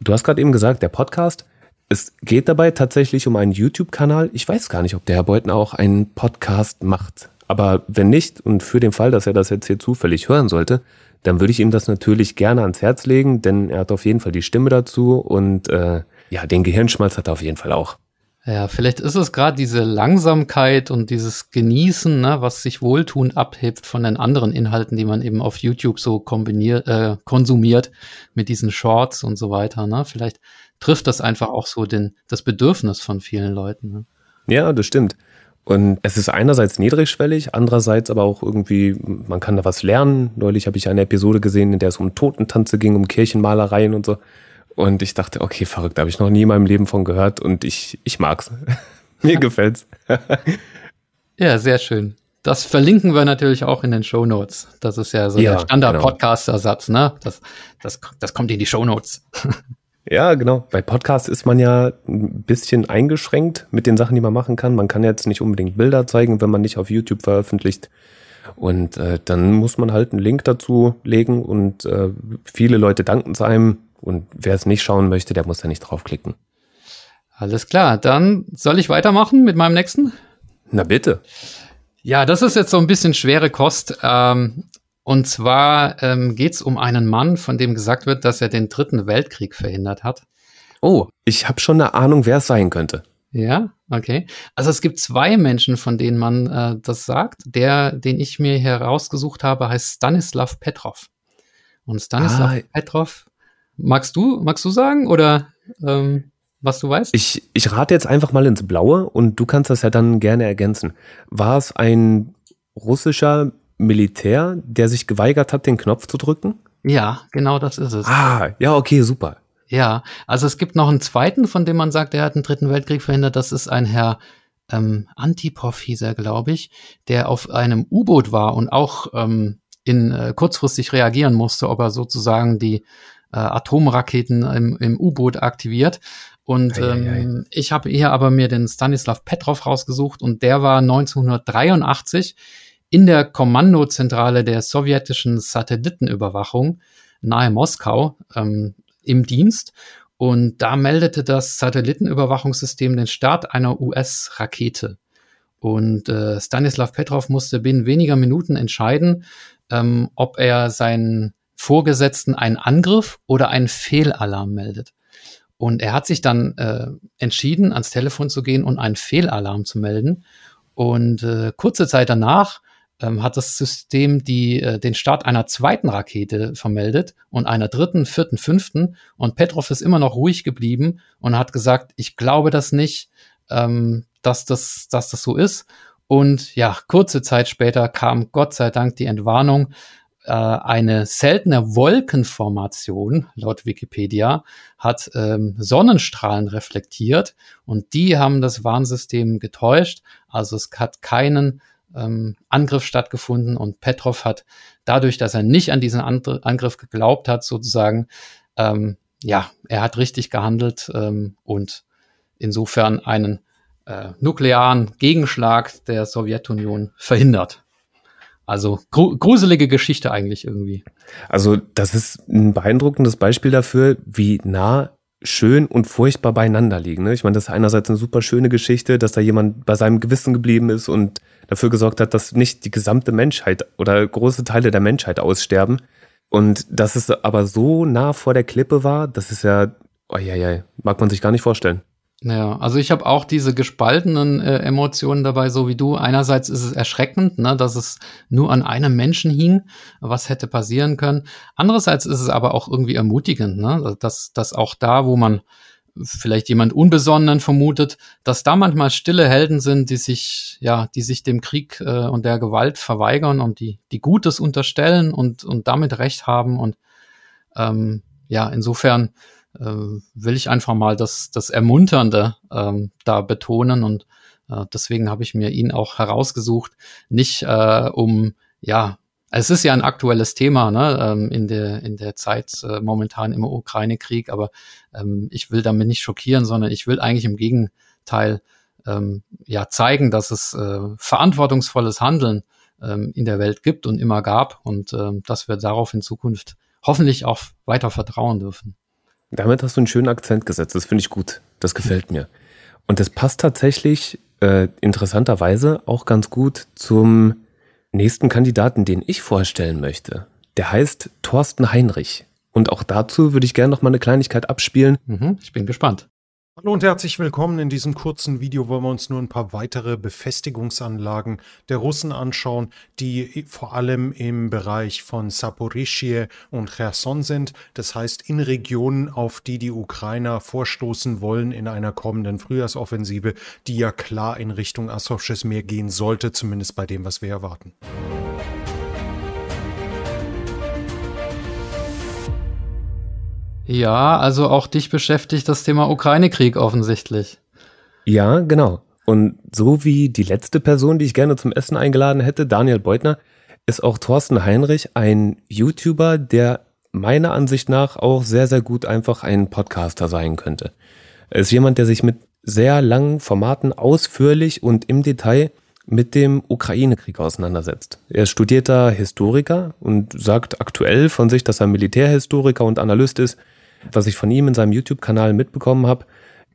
du hast gerade eben gesagt, der Podcast, es geht dabei tatsächlich um einen YouTube-Kanal. Ich weiß gar nicht, ob der Herr Beutner auch einen Podcast macht. Aber wenn nicht, und für den Fall, dass er das jetzt hier zufällig hören sollte, dann würde ich ihm das natürlich gerne ans Herz legen, denn er hat auf jeden Fall die Stimme dazu und äh, ja, den Gehirnschmalz hat er auf jeden Fall auch. Ja, vielleicht ist es gerade diese Langsamkeit und dieses Genießen, ne, was sich wohltuend abhebt von den anderen Inhalten, die man eben auf YouTube so kombiniert, äh, konsumiert mit diesen Shorts und so weiter. Ne? Vielleicht trifft das einfach auch so den, das Bedürfnis von vielen Leuten. Ne? Ja, das stimmt. Und es ist einerseits niedrigschwellig, andererseits aber auch irgendwie, man kann da was lernen. Neulich habe ich eine Episode gesehen, in der es um Totentanze ging, um Kirchenmalereien und so. Und ich dachte, okay, verrückt, da habe ich noch nie in meinem Leben von gehört und ich, ich mag's. *laughs* Mir gefällt's. *laughs* Ja, sehr schön. Das verlinken wir natürlich auch in den Show Notes. Das ist ja so Ja, der Standard-Podcaster-Satz, ne? Das, das, das kommt in die Show Notes. *laughs* Ja, genau. Bei Podcasts ist man ja ein bisschen eingeschränkt mit den Sachen, die man machen kann. Man kann jetzt nicht unbedingt Bilder zeigen, wenn man nicht auf YouTube veröffentlicht. Und äh, dann muss man halt einen Link dazu legen und äh, viele Leute danken es einem. Und wer es nicht schauen möchte, der muss da nicht draufklicken. Alles klar, dann soll ich weitermachen mit meinem nächsten? Na bitte. Ja, das ist jetzt so ein bisschen schwere Kost. Ähm, und zwar ähm, geht es um einen Mann, von dem gesagt wird, dass er den Dritten Weltkrieg verhindert hat. Oh, ich habe schon eine Ahnung, wer es sein könnte. Ja, okay. Also es gibt zwei Menschen, von denen man äh, das sagt. Der, den ich mir herausgesucht habe, heißt Stanislav Petrov. Und Stanislav Ah. Petrov, magst du, magst du sagen oder ähm, was du weißt? Ich, ich rate jetzt einfach mal ins Blaue und du kannst das ja dann gerne ergänzen. War es ein russischer Militär, der sich geweigert hat, den Knopf zu drücken? ja, genau das ist es. Ah, ja, okay, super. Ja, also es gibt noch einen zweiten, von dem man sagt, er hat den Dritten Weltkrieg verhindert. Das ist ein Herr ähm, Antipov, hieß er, glaube ich, der auf einem U-Boot war und auch ähm, in äh, kurzfristig reagieren musste, ob er sozusagen die äh, Atomraketen im, im U-Boot aktiviert. Und ähm, ich habe hier aber mir den Stanislav Petrov rausgesucht und der war 1983 in der Kommandozentrale der sowjetischen Satellitenüberwachung nahe Moskau ähm, im Dienst. Und da meldete das Satellitenüberwachungssystem den Start einer US-Rakete. Und äh, Stanislav Petrov musste binnen weniger Minuten entscheiden, ähm, ob er seinen Vorgesetzten einen Angriff oder einen Fehlalarm meldet. Und er hat sich dann äh, entschieden, ans Telefon zu gehen und einen Fehlalarm zu melden. Und äh, kurze Zeit danach ähm, hat das System die, äh, den Start einer zweiten Rakete vermeldet und einer dritten, vierten, fünften. Und Petrov ist immer noch ruhig geblieben und hat gesagt, ich glaube das nicht, ähm, dass, das, dass das so ist. Und ja, kurze Zeit später kam Gott sei Dank die Entwarnung, äh, eine seltene Wolkenformation, laut Wikipedia, hat ähm, Sonnenstrahlen reflektiert und die haben das Warnsystem getäuscht. Also es hat keinen ähm, Angriff stattgefunden und Petrov hat dadurch, dass er nicht an diesen Andre Angriff geglaubt hat, sozusagen, ähm, ja, er hat richtig gehandelt ähm, und insofern einen äh, nuklearen Gegenschlag der Sowjetunion verhindert. Also gru gruselige Geschichte eigentlich irgendwie. Also das ist ein beeindruckendes Beispiel dafür, wie nah schön und furchtbar beieinander liegen. Ne? Ich meine, das ist einerseits eine super schöne Geschichte, dass da jemand bei seinem Gewissen geblieben ist und dafür gesorgt hat, dass nicht die gesamte Menschheit oder große Teile der Menschheit aussterben. Und dass es aber so nah vor der Klippe war, das ist ja, oh mag man sich gar nicht vorstellen. Ja, also ich habe auch diese gespaltenen äh, Emotionen dabei, so wie du. Einerseits ist es erschreckend, ne, dass es nur an einem Menschen hing, was hätte passieren können. Andererseits ist es aber auch irgendwie ermutigend, ne, dass, dass auch da, wo man vielleicht jemand Unbesonnenen vermutet, dass da manchmal stille Helden sind, die sich, ja, die sich dem Krieg äh, und der Gewalt verweigern und die, die Gutes unterstellen und, und damit Recht haben. Und ähm, ja, insofern äh, will ich einfach mal das, das Ermunternde ähm, da betonen und äh, deswegen habe ich mir ihn auch herausgesucht, nicht äh, um, ja, es ist ja ein aktuelles Thema ne, ähm, in, der, in der Zeit äh, momentan im Ukraine-Krieg, aber ähm, ich will damit nicht schockieren, sondern ich will eigentlich im Gegenteil ähm, ja zeigen, dass es äh, verantwortungsvolles Handeln ähm, in der Welt gibt und immer gab und äh, dass wir darauf in Zukunft hoffentlich auch weiter vertrauen dürfen. Damit hast du einen schönen Akzent gesetzt. Das finde ich gut. Das gefällt mir. Und das passt tatsächlich äh, interessanterweise auch ganz gut zum nächsten Kandidaten, den ich vorstellen möchte. Der heißt Thorsten Heinrich. Und auch dazu würde ich gerne noch mal eine Kleinigkeit abspielen. Mhm, ich bin gespannt. Hallo und herzlich willkommen. In diesem kurzen Video wollen wir uns nur ein paar weitere Befestigungsanlagen der Russen anschauen, die vor allem im Bereich von Saporischie und Cherson sind. Das heißt in Regionen, auf die die Ukrainer vorstoßen wollen in einer kommenden Frühjahrsoffensive, die ja klar in Richtung Asowsches Meer gehen sollte, zumindest bei dem, was wir erwarten. Ja, also auch dich beschäftigt das Thema Ukraine-Krieg offensichtlich. Ja, genau. Und so wie die letzte Person, die ich gerne zum Essen eingeladen hätte, Daniel Beutner, ist auch Thorsten Heinrich ein YouTuber, der meiner Ansicht nach auch sehr, sehr gut einfach ein Podcaster sein könnte. Er ist jemand, der sich mit sehr langen Formaten ausführlich und im Detail mit dem Ukraine-Krieg auseinandersetzt. Er ist studierter Historiker und sagt aktuell von sich, dass er Militärhistoriker und Analyst ist was ich von ihm in seinem YouTube-Kanal mitbekommen habe,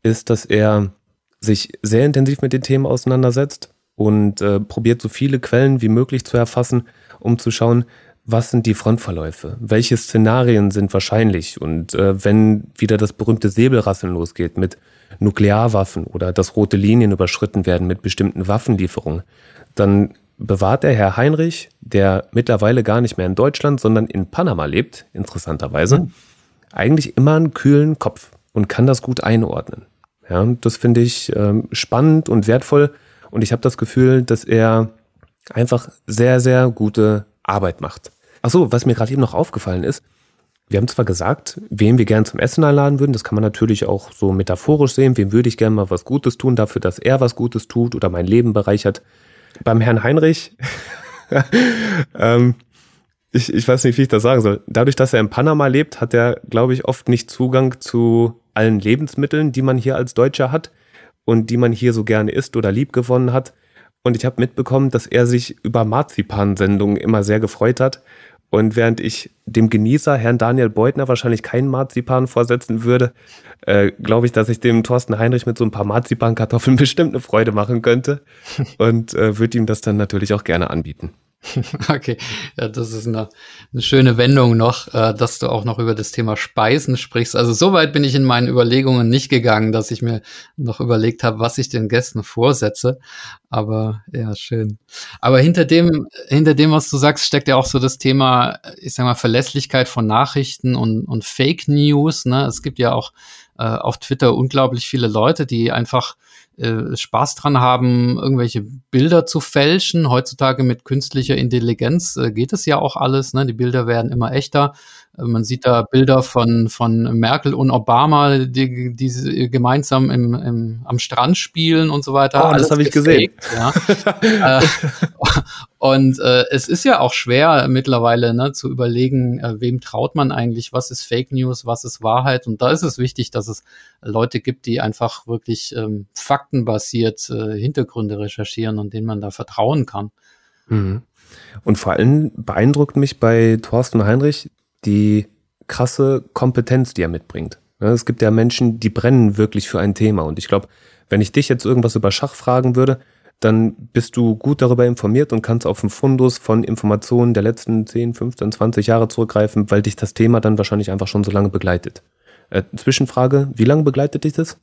ist, dass er sich sehr intensiv mit den Themen auseinandersetzt und äh, probiert so viele Quellen wie möglich zu erfassen, um zu schauen, was sind die Frontverläufe, welche Szenarien sind wahrscheinlich? Und äh, wenn wieder das berühmte Säbelrasseln losgeht mit Nuklearwaffen oder dass rote Linien überschritten werden mit bestimmten Waffenlieferungen, dann bewahrt der Herr Heinrich, der mittlerweile gar nicht mehr in Deutschland, sondern in Panama lebt, interessanterweise, mhm eigentlich immer einen kühlen Kopf und kann das gut einordnen. Ja, das finde ich ähm, spannend und wertvoll und ich habe das Gefühl, dass er einfach sehr, sehr gute Arbeit macht. Ach so, was mir gerade eben noch aufgefallen ist, wir haben zwar gesagt, wem wir gern zum Essen einladen würden, das kann man natürlich auch so metaphorisch sehen, wem würde ich gerne mal was Gutes tun dafür, dass er was Gutes tut oder mein Leben bereichert. Beim Herrn Heinrich *laughs* ähm, ich, ich weiß nicht, wie ich das sagen soll. Dadurch, dass er in Panama lebt, hat er, glaube ich, oft nicht Zugang zu allen Lebensmitteln, die man hier als Deutscher hat und die man hier so gerne isst oder lieb gewonnen hat. Und ich habe mitbekommen, dass er sich über Marzipansendungen immer sehr gefreut hat. Und während ich dem Genießer, Herrn Daniel Beutner, wahrscheinlich keinen Marzipan vorsetzen würde, äh, glaube ich, dass ich dem Thorsten Heinrich mit so ein paar Marzipankartoffeln *laughs* bestimmt eine Freude machen könnte und äh, würde ihm das dann natürlich auch gerne anbieten. *laughs* Okay, ja, das ist eine, eine schöne Wendung noch, äh, dass du auch noch über das Thema Speisen sprichst. Also so weit bin ich in meinen Überlegungen nicht gegangen, dass ich mir noch überlegt habe, was ich den Gästen vorsetze. Aber ja, schön. Aber hinter dem, hinter dem, was du sagst, steckt ja auch so das Thema, ich sag mal, Verlässlichkeit von Nachrichten und, und Fake News. Ne? Es gibt ja auch äh, auf Twitter unglaublich viele Leute, die einfach äh, Spaß dran haben, irgendwelche Bilder zu fälschen. Heutzutage mit künstlicher Intelligenz äh, geht es ja auch alles. Ne? Die Bilder werden immer echter. Äh, man sieht da Bilder von, von Merkel und Obama, die, die gemeinsam im, im, am Strand spielen und so weiter. Oh, Alles das habe ich gesehen. Ja. *laughs* Und äh, es ist ja auch schwer mittlerweile ne, zu überlegen, äh, wem traut man eigentlich, was ist Fake News, was ist Wahrheit. Und da ist es wichtig, dass es Leute gibt, die einfach wirklich ähm, faktenbasiert äh, Hintergründe recherchieren und denen man da vertrauen kann. Mhm. Und vor allem beeindruckt mich bei Thorsten Heinrich, die krasse Kompetenz, die er mitbringt. Es gibt ja Menschen, die brennen wirklich für ein Thema. Und ich glaube, wenn ich dich jetzt irgendwas über Schach fragen würde, dann bist du gut darüber informiert und kannst auf einen Fundus von Informationen der letzten 10, 15, 20 Jahre zurückgreifen, weil dich das Thema dann wahrscheinlich einfach schon so lange begleitet. Äh, Zwischenfrage, wie lange begleitet dich das?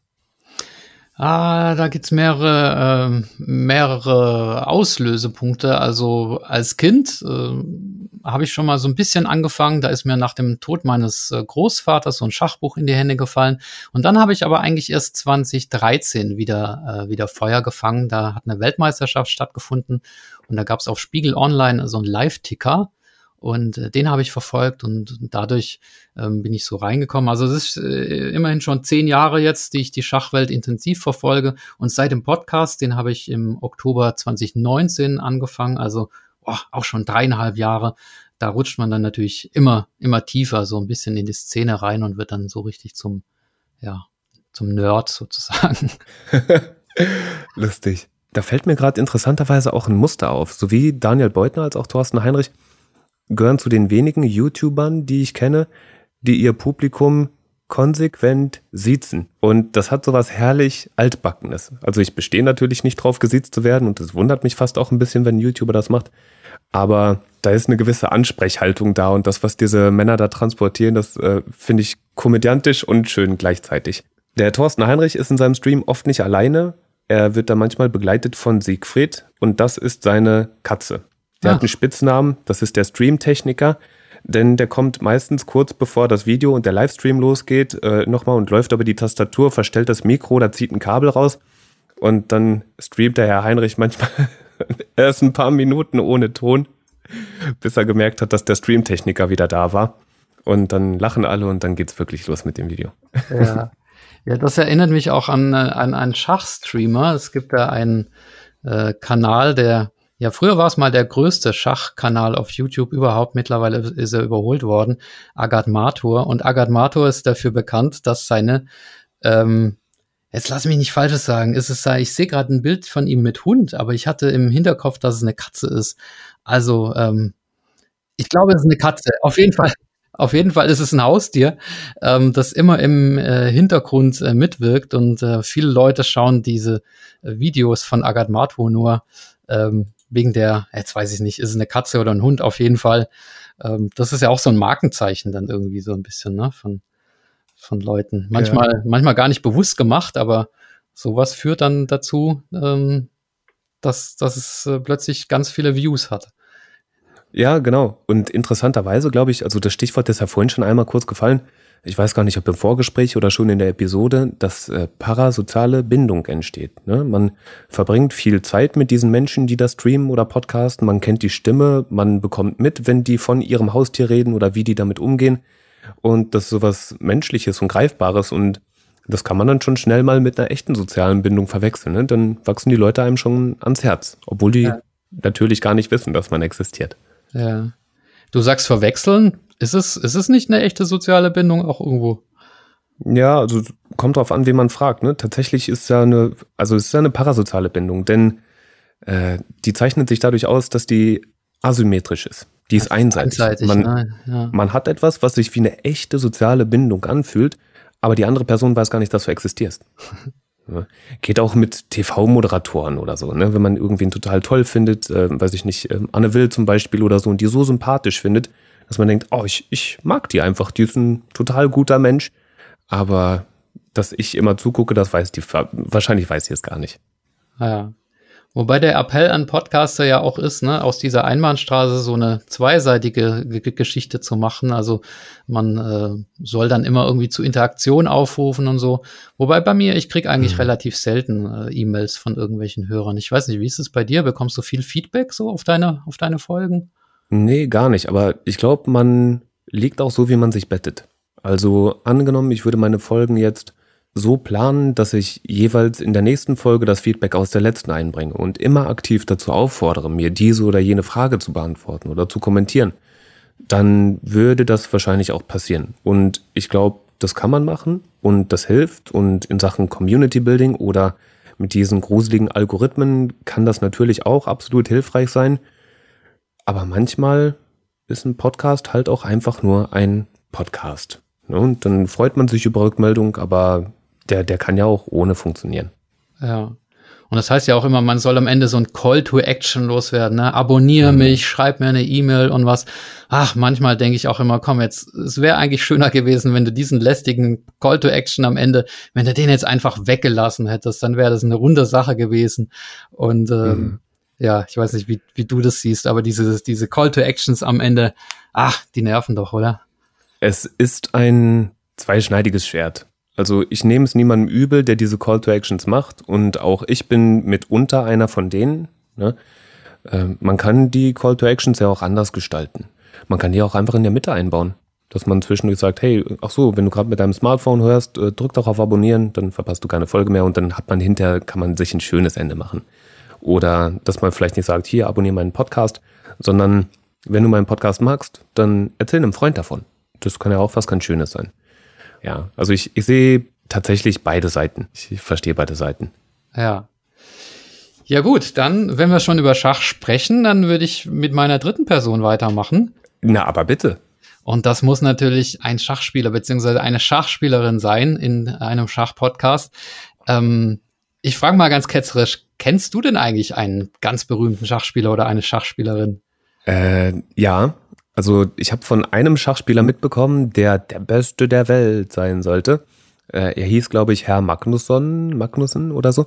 Ah, da gibt's mehrere, äh, mehrere Auslösepunkte. Also als Kind äh, habe ich schon mal so ein bisschen angefangen. Da ist mir nach dem Tod meines äh, Großvaters so ein Schachbuch in die Hände gefallen. Und dann habe ich aber eigentlich erst 2013 wieder, äh, wieder Feuer gefangen. Da hat eine Weltmeisterschaft stattgefunden und da gab's auf Spiegel Online so einen Live-Ticker. Und äh, den habe ich verfolgt und dadurch ähm, bin ich so reingekommen. Also es ist äh, immerhin schon zehn Jahre jetzt, die ich die Schachwelt intensiv verfolge. Und seit dem Podcast, den habe ich im Oktober 2019 angefangen, also oh, auch schon dreieinhalb Jahre. Da rutscht man dann natürlich immer, immer tiefer so ein bisschen in die Szene rein und wird dann so richtig zum, ja, zum Nerd sozusagen. *laughs* Lustig. Da fällt mir gerade interessanterweise auch ein Muster auf. Sowie Daniel Beutner als auch Thorsten Heinrich gehören zu den wenigen YouTubern, die ich kenne, die ihr Publikum konsequent siezen. Und das hat sowas herrlich Altbackenes. Also ich bestehe natürlich nicht drauf, gesiezt zu werden und es wundert mich fast auch ein bisschen, wenn ein YouTuber das macht. Aber da ist eine gewisse Ansprechhaltung da und das, was diese Männer da transportieren, das äh, finde ich komödiantisch und schön gleichzeitig. Der Thorsten Heinrich ist in seinem Stream oft nicht alleine. Er wird da manchmal begleitet von Siegfried und das ist seine Katze. Der Ach. hat einen Spitznamen, das ist der Streamtechniker, denn der kommt meistens kurz bevor das Video und der Livestream losgeht, äh, nochmal und läuft über die Tastatur, verstellt das Mikro, da zieht ein Kabel raus und dann streamt der Herr Heinrich manchmal *laughs* erst ein paar Minuten ohne Ton, bis er gemerkt hat, dass der Streamtechniker wieder da war. Und dann lachen alle und dann geht's wirklich los mit dem Video. Ja, ja das erinnert mich auch an, an einen Schachstreamer. Es gibt da einen äh, Kanal, der ja, früher war es mal der größte Schachkanal auf YouTube überhaupt. Mittlerweile ist er überholt worden. Agat Matur. Und Agat Matur ist dafür bekannt, dass seine, ähm, jetzt lass mich nicht Falsches sagen, ist es, ich sehe gerade ein Bild von ihm mit Hund, aber ich hatte im Hinterkopf, dass es eine Katze ist. Also, ähm, ich glaube, es ist eine Katze. Auf jeden Fall. Auf jeden Fall ist es ein Haustier, ähm, das immer im äh, Hintergrund äh, mitwirkt und äh, viele Leute schauen diese äh, Videos von Agat Matur nur ähm, wegen der, jetzt weiß ich nicht, ist es eine Katze oder ein Hund auf jeden Fall. Ähm, das ist ja auch so ein Markenzeichen dann irgendwie so ein bisschen, ne, von, von Leuten. Manchmal, ja. manchmal gar nicht bewusst gemacht, aber sowas führt dann dazu, ähm, dass, dass es äh, plötzlich ganz viele Views hat. Ja, genau. Und interessanterweise, glaube ich, also das Stichwort ist ja vorhin schon einmal kurz gefallen, ich weiß gar nicht, ob im Vorgespräch oder schon in der Episode, dass äh, parasoziale Bindung entsteht. Ne? Man verbringt viel Zeit mit diesen Menschen, die das streamen oder podcasten. Man kennt die Stimme, man bekommt mit, wenn die von ihrem Haustier reden oder wie die damit umgehen. Und das ist sowas Menschliches und Greifbares und das kann man dann schon schnell mal mit einer echten sozialen Bindung verwechseln. Ne? Dann wachsen die Leute einem schon ans Herz, obwohl die ja. natürlich gar nicht wissen, dass man existiert. Ja. Du sagst verwechseln. Ist es, ist es nicht eine echte soziale Bindung auch irgendwo? Ja, also kommt drauf an, wen man fragt. Ne? Tatsächlich ist ja eine, also es ist ja eine parasoziale Bindung, denn äh, die zeichnet sich dadurch aus, dass die asymmetrisch ist. Die ist einseitig. einseitig man, ne? ja. man hat etwas, was sich wie eine echte soziale Bindung anfühlt, aber die andere Person weiß gar nicht, dass du existierst. *laughs* Ne? Geht auch mit TV-Moderatoren oder so, ne? wenn man irgendwen total toll findet, äh, weiß ich nicht, äh, Anne Will zum Beispiel oder so und die so sympathisch findet, dass man denkt, oh, ich, ich mag die einfach, die ist ein total guter Mensch, aber dass ich immer zugucke, das weiß die, wahrscheinlich weiß sie es gar nicht. Ja. Wobei der Appell an Podcaster ja auch ist, ne, aus dieser Einbahnstraße so eine zweiseitige G Geschichte zu machen. Also man äh, soll dann immer irgendwie zu Interaktion aufrufen und so. Wobei bei mir, ich krieg eigentlich mhm. relativ selten äh, E-Mails von irgendwelchen Hörern. Ich weiß nicht, wie ist es bei dir? Bekommst du viel Feedback so auf deine, auf deine Folgen? Nee, gar nicht. Aber ich glaube, man liegt auch so, wie man sich bettet. Also angenommen, ich würde meine Folgen jetzt so planen, dass ich jeweils in der nächsten Folge das Feedback aus der letzten einbringe und immer aktiv dazu auffordere, mir diese oder jene Frage zu beantworten oder zu kommentieren, dann würde das wahrscheinlich auch passieren. Und ich glaube, das kann man machen und das hilft und in Sachen Community Building oder mit diesen gruseligen Algorithmen kann das natürlich auch absolut hilfreich sein. Aber manchmal ist ein Podcast halt auch einfach nur ein Podcast. Ne? Und dann freut man sich über Rückmeldung, aber der, der kann ja auch ohne funktionieren. Ja. Und das heißt ja auch immer, man soll am Ende so ein Call to Action loswerden. Ne? Abonniere mhm. mich, schreib mir eine E-Mail und was. Ach, manchmal denke ich auch immer, komm jetzt, es wäre eigentlich schöner gewesen, wenn du diesen lästigen Call to Action am Ende, wenn du den jetzt einfach weggelassen hättest, dann wäre das eine runde Sache gewesen. Und ähm, mhm. ja, ich weiß nicht, wie, wie du das siehst, aber diese, diese Call to Actions am Ende, ach, die nerven doch, oder? Es ist ein zweischneidiges Schwert. Also ich nehme es niemandem übel, der diese Call to Actions macht und auch ich bin mitunter einer von denen. Ne? Äh, man kann die Call to Actions ja auch anders gestalten. Man kann die auch einfach in der Mitte einbauen. Dass man zwischendurch sagt, hey, ach so, wenn du gerade mit deinem Smartphone hörst, äh, drück doch auf Abonnieren, dann verpasst du keine Folge mehr und dann hat man hinterher, kann man sich ein schönes Ende machen. Oder dass man vielleicht nicht sagt, hier, abonniere meinen Podcast, sondern wenn du meinen Podcast magst, dann erzähl einem Freund davon. Das kann ja auch was ganz Schönes sein. Ja, also ich, ich sehe tatsächlich beide Seiten. Ich verstehe beide Seiten. Ja. Ja gut, dann, wenn wir schon über Schach sprechen, dann würde ich mit meiner dritten Person weitermachen. Na, aber bitte. Und das muss natürlich ein Schachspieler beziehungsweise eine Schachspielerin sein in einem Schachpodcast. Ähm, ich frage mal ganz ketzerisch, kennst du denn eigentlich einen ganz berühmten Schachspieler oder eine Schachspielerin? Äh, ja, also ich habe von einem Schachspieler mitbekommen, der der Beste der Welt sein sollte. Äh, er hieß, glaube ich, Herr Magnusson, Magnussen oder so.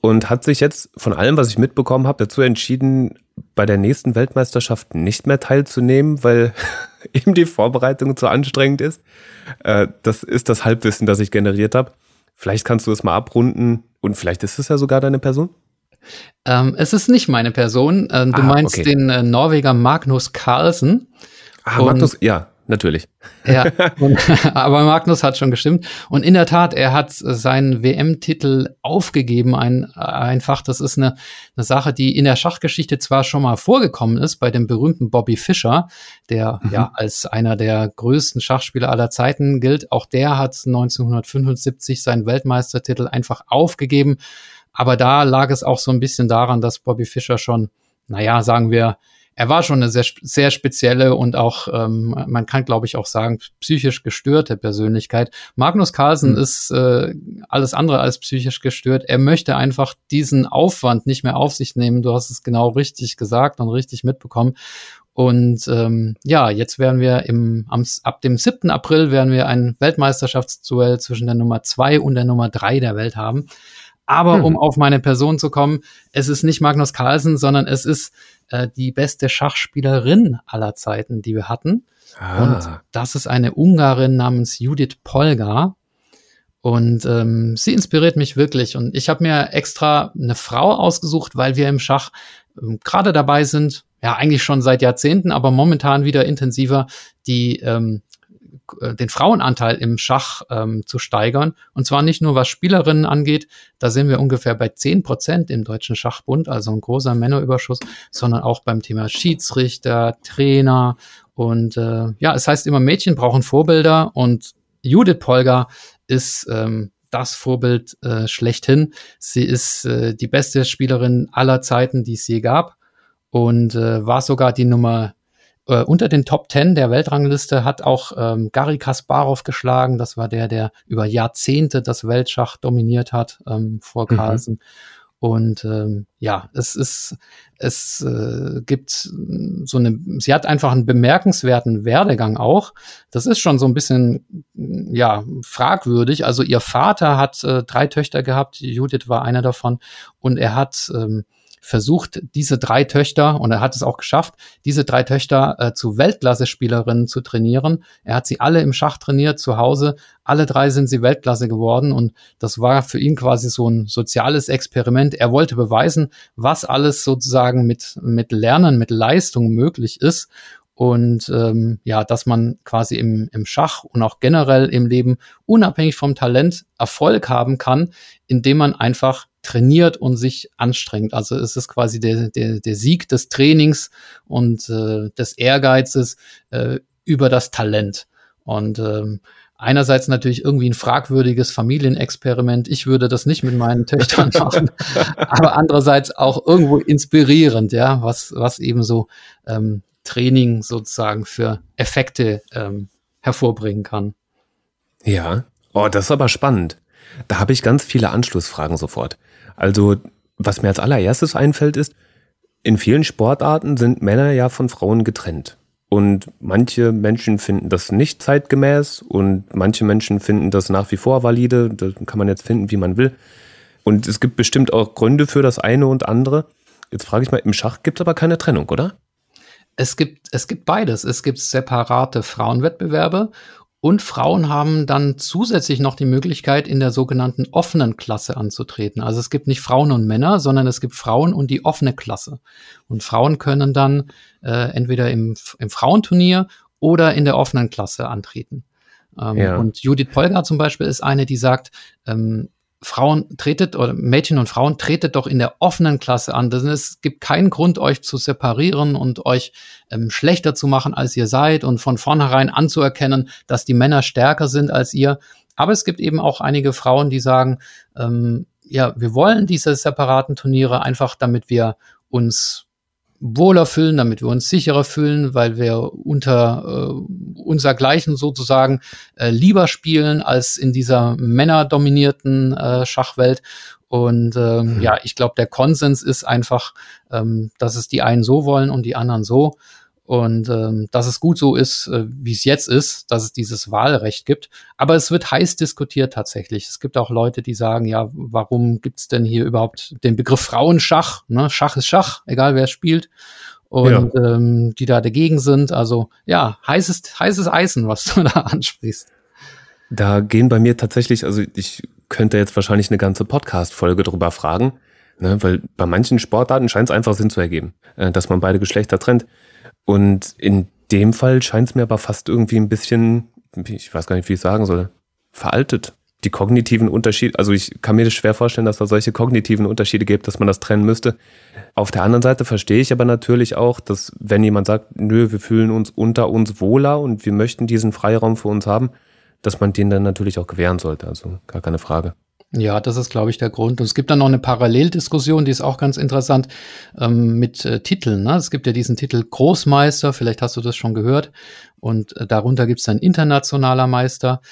Und hat sich jetzt von allem, was ich mitbekommen habe, dazu entschieden, bei der nächsten Weltmeisterschaft nicht mehr teilzunehmen, weil *laughs* ihm die Vorbereitung zu anstrengend ist. Äh, das ist das Halbwissen, das ich generiert habe. Vielleicht kannst du es mal abrunden und vielleicht ist es ja sogar deine Person. Ähm, es ist nicht meine Person. Ähm, du ah, meinst okay. den äh, Norweger Magnus Carlsen. Ah, und, Magnus, ja, natürlich. Ja, *laughs* und, *laughs* aber Magnus hat schon gestimmt. Und in der Tat, er hat seinen WM-Titel aufgegeben. Ein, einfach, das ist eine, eine Sache, die in der Schachgeschichte zwar schon mal vorgekommen ist, bei dem berühmten Bobby Fischer, der mhm. ja als einer der größten Schachspieler aller Zeiten gilt. Auch der hat 1975 seinen Weltmeistertitel einfach aufgegeben aber da lag es auch so ein bisschen daran, dass Bobby Fischer schon, naja, sagen wir, er war schon eine sehr, sehr spezielle und auch, ähm, man kann glaube ich auch sagen, psychisch gestörte Persönlichkeit. Magnus Carlsen mhm. ist äh, alles andere als psychisch gestört. Er möchte einfach diesen Aufwand nicht mehr auf sich nehmen. Du hast es genau richtig gesagt und richtig mitbekommen. Und ähm, ja, jetzt werden wir im, am, ab dem 7. April werden wir ein Weltmeisterschaftsduell zwischen der Nummer zwei und der Nummer drei der Welt haben. Aber hm. um auf meine Person zu kommen, es ist nicht Magnus Carlsen, sondern es ist äh, die beste Schachspielerin aller Zeiten, die wir hatten. Ah. Und das ist eine Ungarin namens Judith Polgar. Und ähm, sie inspiriert mich wirklich. Und ich habe mir extra eine Frau ausgesucht, weil wir im Schach ähm, gerade dabei sind, ja eigentlich schon seit Jahrzehnten, aber momentan wieder intensiver, die ähm, äh, den Frauenanteil im Schach ähm, zu steigern. Und zwar nicht nur was Spielerinnen angeht, da sind wir ungefähr bei zehn Prozent im Deutschen Schachbund, also ein großer Männerüberschuss, sondern auch beim Thema Schiedsrichter, Trainer. Und äh, ja, es heißt immer, Mädchen brauchen Vorbilder und Judith Polgar ist ähm, das Vorbild äh, schlechthin. Sie ist äh, die beste Spielerin aller Zeiten, die es je gab und äh, war sogar die Nummer äh, unter den Top Ten der Weltrangliste hat auch ähm, Gary Kasparov geschlagen. Das war der, der über Jahrzehnte das Weltschach dominiert hat ähm, vor mhm. Carlsen. Mhm. Und ähm, ja, es ist, es äh, gibt so eine, sie hat einfach einen bemerkenswerten Werdegang auch. Das ist schon so ein bisschen, ja, fragwürdig. Also ihr Vater hat äh, drei Töchter gehabt, Judith war einer davon, und er hat ähm, versucht, diese drei Töchter, und er hat es auch geschafft, diese drei Töchter äh, zu Weltklasse-Spielerinnen zu trainieren. Er hat sie alle im Schach trainiert, zu Hause. Alle drei sind sie Weltklasse geworden und das war für ihn quasi so ein soziales Experiment. Er wollte beweisen, was alles sozusagen mit, mit Lernen, mit Leistung möglich ist und ähm, ja, dass man quasi im, im Schach und auch generell im Leben unabhängig vom Talent Erfolg haben kann, indem man einfach trainiert und sich anstrengt. Also es ist quasi der, der, der Sieg des Trainings und äh, des Ehrgeizes äh, über das Talent. Und ähm, einerseits natürlich irgendwie ein fragwürdiges Familienexperiment. Ich würde das nicht mit meinen Töchtern *laughs* machen, aber andererseits auch irgendwo inspirierend, ja, was, was eben so ähm, Training sozusagen für Effekte ähm, hervorbringen kann. Ja, oh, das ist aber spannend. Da habe ich ganz viele Anschlussfragen sofort. Also, was mir als allererstes einfällt, ist, in vielen Sportarten sind Männer ja von Frauen getrennt. Und manche Menschen finden das nicht zeitgemäß und manche Menschen finden das nach wie vor valide. Das kann man jetzt finden, wie man will. Und es gibt bestimmt auch Gründe für das eine und andere. Jetzt frage ich mal, im Schach gibt es aber keine Trennung, oder? Es gibt, es gibt beides. Es gibt separate Frauenwettbewerbe und Frauen haben dann zusätzlich noch die Möglichkeit, in der sogenannten offenen Klasse anzutreten. Also es gibt nicht Frauen und Männer, sondern es gibt Frauen und die offene Klasse. Und Frauen können dann äh, entweder im, im Frauenturnier oder in der offenen Klasse antreten. Ähm, ja. Und Judith Polgar zum Beispiel ist eine, die sagt, ähm, Frauen tretet oder Mädchen und Frauen tretet doch in der offenen Klasse an. Denn es gibt keinen Grund, euch zu separieren und euch ähm, schlechter zu machen, als ihr seid und von vornherein anzuerkennen, dass die Männer stärker sind als ihr. Aber es gibt eben auch einige Frauen, die sagen, ähm, ja, wir wollen diese separaten Turniere einfach, damit wir uns wohler fühlen, damit wir uns sicherer fühlen, weil wir unter äh, unser Gleichen sozusagen äh, lieber spielen als in dieser männerdominierten äh, Schachwelt. Und ähm, mhm. ja, ich glaube, der Konsens ist einfach, ähm, dass es die einen so wollen und die anderen so. Und ähm, dass es gut so ist, äh, wie es jetzt ist, dass es dieses Wahlrecht gibt. Aber es wird heiß diskutiert tatsächlich. Es gibt auch Leute, die sagen, ja, warum gibt es denn hier überhaupt den Begriff Frauenschach? Ne? Schach ist Schach, egal wer spielt. Und ja. ähm, die da dagegen sind. Also ja, heißes, heißes Eisen, was *laughs* du da ansprichst. Da gehen bei mir tatsächlich, also ich könnte jetzt wahrscheinlich eine ganze Podcast-Folge drüber fragen, ne, weil bei manchen Sportarten scheint es einfach Sinn zu ergeben, äh, dass man beide Geschlechter trennt. Und in dem Fall scheint es mir aber fast irgendwie ein bisschen, ich weiß gar nicht, wie ich sagen soll, veraltet. Die kognitiven Unterschiede, also ich kann mir das schwer vorstellen, dass da solche kognitiven Unterschiede gibt, dass man das trennen müsste. Auf der anderen Seite verstehe ich aber natürlich auch, dass wenn jemand sagt, nö, wir fühlen uns unter uns wohler und wir möchten diesen Freiraum für uns haben, dass man den dann natürlich auch gewähren sollte. Also gar keine Frage. Ja, das ist, glaube ich, der Grund. Und es gibt dann noch eine Paralleldiskussion, die ist auch ganz interessant ähm, mit äh, Titeln. Ne? Es gibt ja diesen Titel Großmeister, vielleicht hast du das schon gehört. Und äh, darunter gibt es dann internationaler Meister.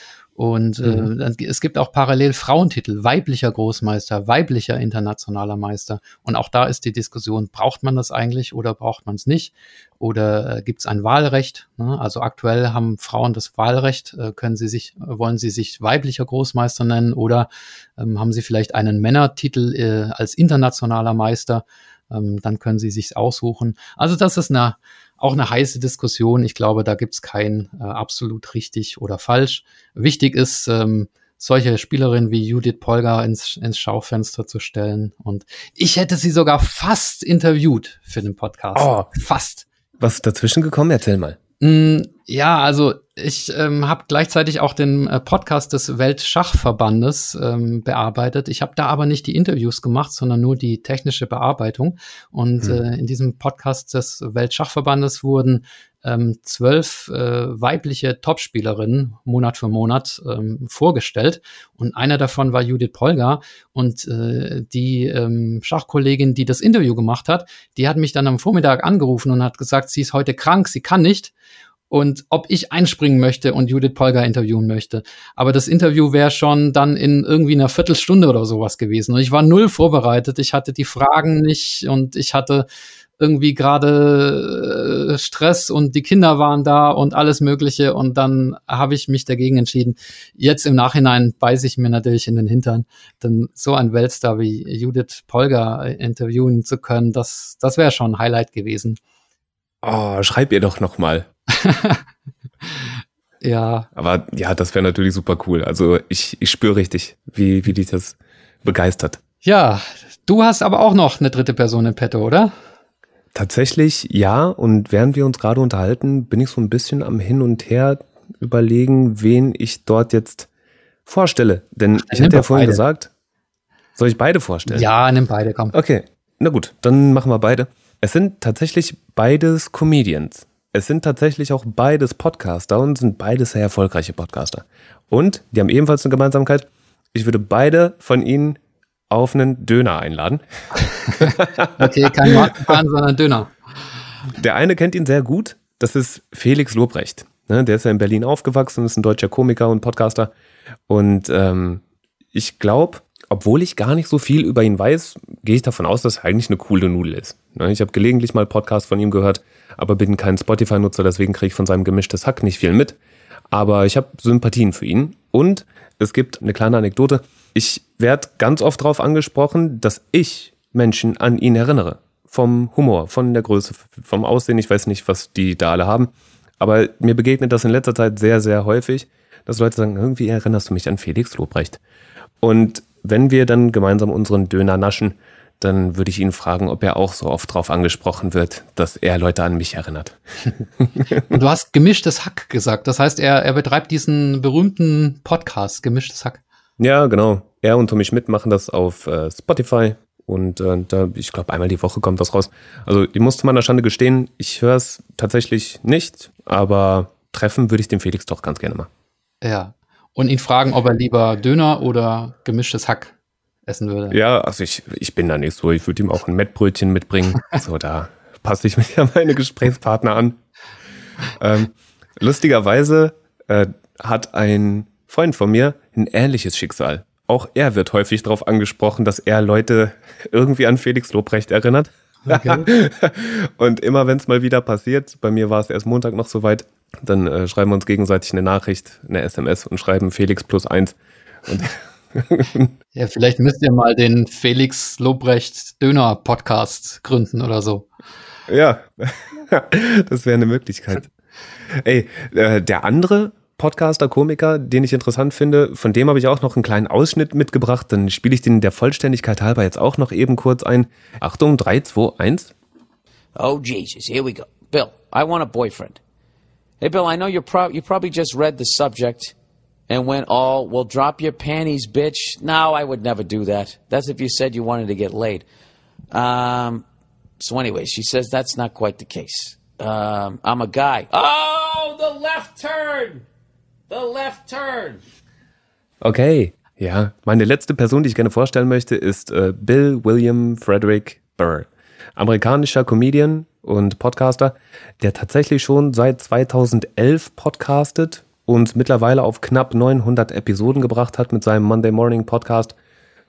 Und äh, mhm. äh, es gibt auch parallel Frauentitel, weiblicher Großmeister, weiblicher internationaler Meister. Und auch da ist die Diskussion, braucht man das eigentlich oder braucht man es nicht? Oder äh, gibt es ein Wahlrecht? Ne? Also aktuell haben Frauen das Wahlrecht, äh, können sie sich, wollen sie sich weiblicher Großmeister nennen oder ähm, haben sie vielleicht einen Männertitel äh, als internationaler Meister? Ähm, dann können sie sich aussuchen. Also das ist eine auch eine heiße Diskussion. Ich glaube, da gibt's kein äh, absolut richtig oder falsch. Wichtig ist, ähm, solche Spielerinnen wie Judith Polgar ins, ins Schaufenster zu stellen. Und ich hätte sie sogar fast interviewt für den Podcast. Oh, fast. Was dazwischen gekommen? Erzähl mal. Mm, ja, also Ich ähm, habe gleichzeitig auch den äh, Podcast des Weltschachverbandes ähm, bearbeitet. Ich habe da aber nicht die Interviews gemacht, sondern nur die technische Bearbeitung. Und hm. äh, in diesem Podcast des Weltschachverbandes wurden ähm, zwölf äh, weibliche Topspielerinnen Monat für Monat ähm, vorgestellt. Und einer davon war Judith Polgar. Und äh, die ähm, Schachkollegin, die das Interview gemacht hat, die hat mich dann am Vormittag angerufen und hat gesagt, sie ist heute krank, sie kann nicht und ob ich einspringen möchte und Judith Polgar interviewen möchte. Aber das Interview wäre schon dann in irgendwie einer Viertelstunde oder sowas gewesen. Und ich war null vorbereitet. Ich hatte die Fragen nicht und ich hatte irgendwie gerade äh, Stress und die Kinder waren da und alles Mögliche. Und dann habe ich mich dagegen entschieden. Jetzt im Nachhinein beiße ich mir natürlich in den Hintern, denn so ein Weltstar wie Judith Polgar interviewen zu können, das, das wäre schon ein Highlight gewesen. Oh, schreib ihr doch noch mal. *laughs* ja. Aber ja, das wäre natürlich super cool. Also ich, ich spüre richtig, wie, wie dich das begeistert. Ja, du hast aber auch noch eine dritte Person im Petto, oder? Tatsächlich ja. Und während wir uns gerade unterhalten, bin ich so ein bisschen am Hin und Her überlegen, wen ich dort jetzt vorstelle. Denn ich hatte ja vorhin beide. gesagt, soll ich beide vorstellen? Ja, nimm beide, komm. Okay, na gut, dann machen wir beide. Es sind tatsächlich beides Comedians. Es sind tatsächlich auch beides Podcaster und sind beides sehr erfolgreiche Podcaster. Und die haben ebenfalls eine Gemeinsamkeit. Ich würde beide von ihnen auf einen Döner einladen. *laughs* okay, kein Markenfahren, sondern Döner. Der eine kennt ihn sehr gut. Das ist Felix Lobrecht. Ne, der ist ja in Berlin aufgewachsen, ist ein deutscher Komiker und Podcaster. Und ähm, ich glaube, obwohl ich gar nicht so viel über ihn weiß, gehe ich davon aus, dass er eigentlich eine coole Nudel ist. Ich habe gelegentlich mal Podcasts von ihm gehört, aber bin kein Spotify-Nutzer, deswegen kriege ich von seinem gemischtes Hack nicht viel mit. Aber ich habe Sympathien für ihn. Und es gibt eine kleine Anekdote. Ich werde ganz oft darauf angesprochen, dass ich Menschen an ihn erinnere. Vom Humor, von der Größe, vom Aussehen. Ich weiß nicht, was die da alle haben. Aber mir begegnet das in letzter Zeit sehr, sehr häufig, dass Leute sagen, irgendwie erinnerst du mich an Felix Lobrecht. Und wenn wir dann gemeinsam unseren Döner naschen, dann würde ich ihn fragen, ob er auch so oft darauf angesprochen wird, dass er Leute an mich erinnert. *laughs* Und du hast gemischtes Hack gesagt. Das heißt, er, er betreibt diesen berühmten Podcast, gemischtes Hack. Ja, genau. Er und Tommy Schmidt machen das auf äh, Spotify. Und äh, da, ich glaube, einmal die Woche kommt das raus. Also ich muss zu meiner Schande gestehen, ich höre es tatsächlich nicht, aber treffen würde ich den Felix doch ganz gerne mal. Ja. Und ihn fragen, ob er lieber Döner oder gemischtes Hack essen würde. Ja, also ich, ich bin da nicht so. Ich würde ihm auch ein Mettbrötchen mitbringen. *laughs* so, da passe ich mich *laughs* ja meine Gesprächspartner an. Ähm, lustigerweise äh, hat ein Freund von mir ein ähnliches Schicksal. Auch er wird häufig darauf angesprochen, dass er Leute *laughs* irgendwie an Felix Lobrecht erinnert. Okay. und immer wenn es mal wieder passiert, bei mir war es erst Montag noch soweit, dann äh, schreiben wir uns gegenseitig eine Nachricht, eine SMS und schreiben Felix plus eins. Und *laughs* ja, vielleicht müsst ihr mal den Felix Lobrecht Döner Podcast gründen oder so. Ja, *laughs* das wäre eine Möglichkeit. Ey, äh, der andere Podcaster, Komiker, den ich interessant finde, von dem habe ich auch noch einen kleinen Ausschnitt mitgebracht. Dann spiele ich den der Vollständigkeit halber jetzt auch noch eben kurz ein. Achtung, 3, 2, 1. Oh, Jesus, here we go. Bill, I want a boyfriend. Hey, Bill, I know you're pro you probably just read the subject. And went all, well, drop your panties, bitch. No, I would never do that. That's if you said you wanted to get laid. Um, so, anyway, she says that's not quite the case. Um, I'm a guy. Oh, the left turn! The left turn! Okay, ja. Meine letzte Person, die ich gerne vorstellen möchte, ist äh, Bill William Frederick Burr. Amerikanischer Comedian und Podcaster, der tatsächlich schon seit 2011 podcastet und mittlerweile auf knapp 900 Episoden gebracht hat mit seinem Monday Morning Podcast.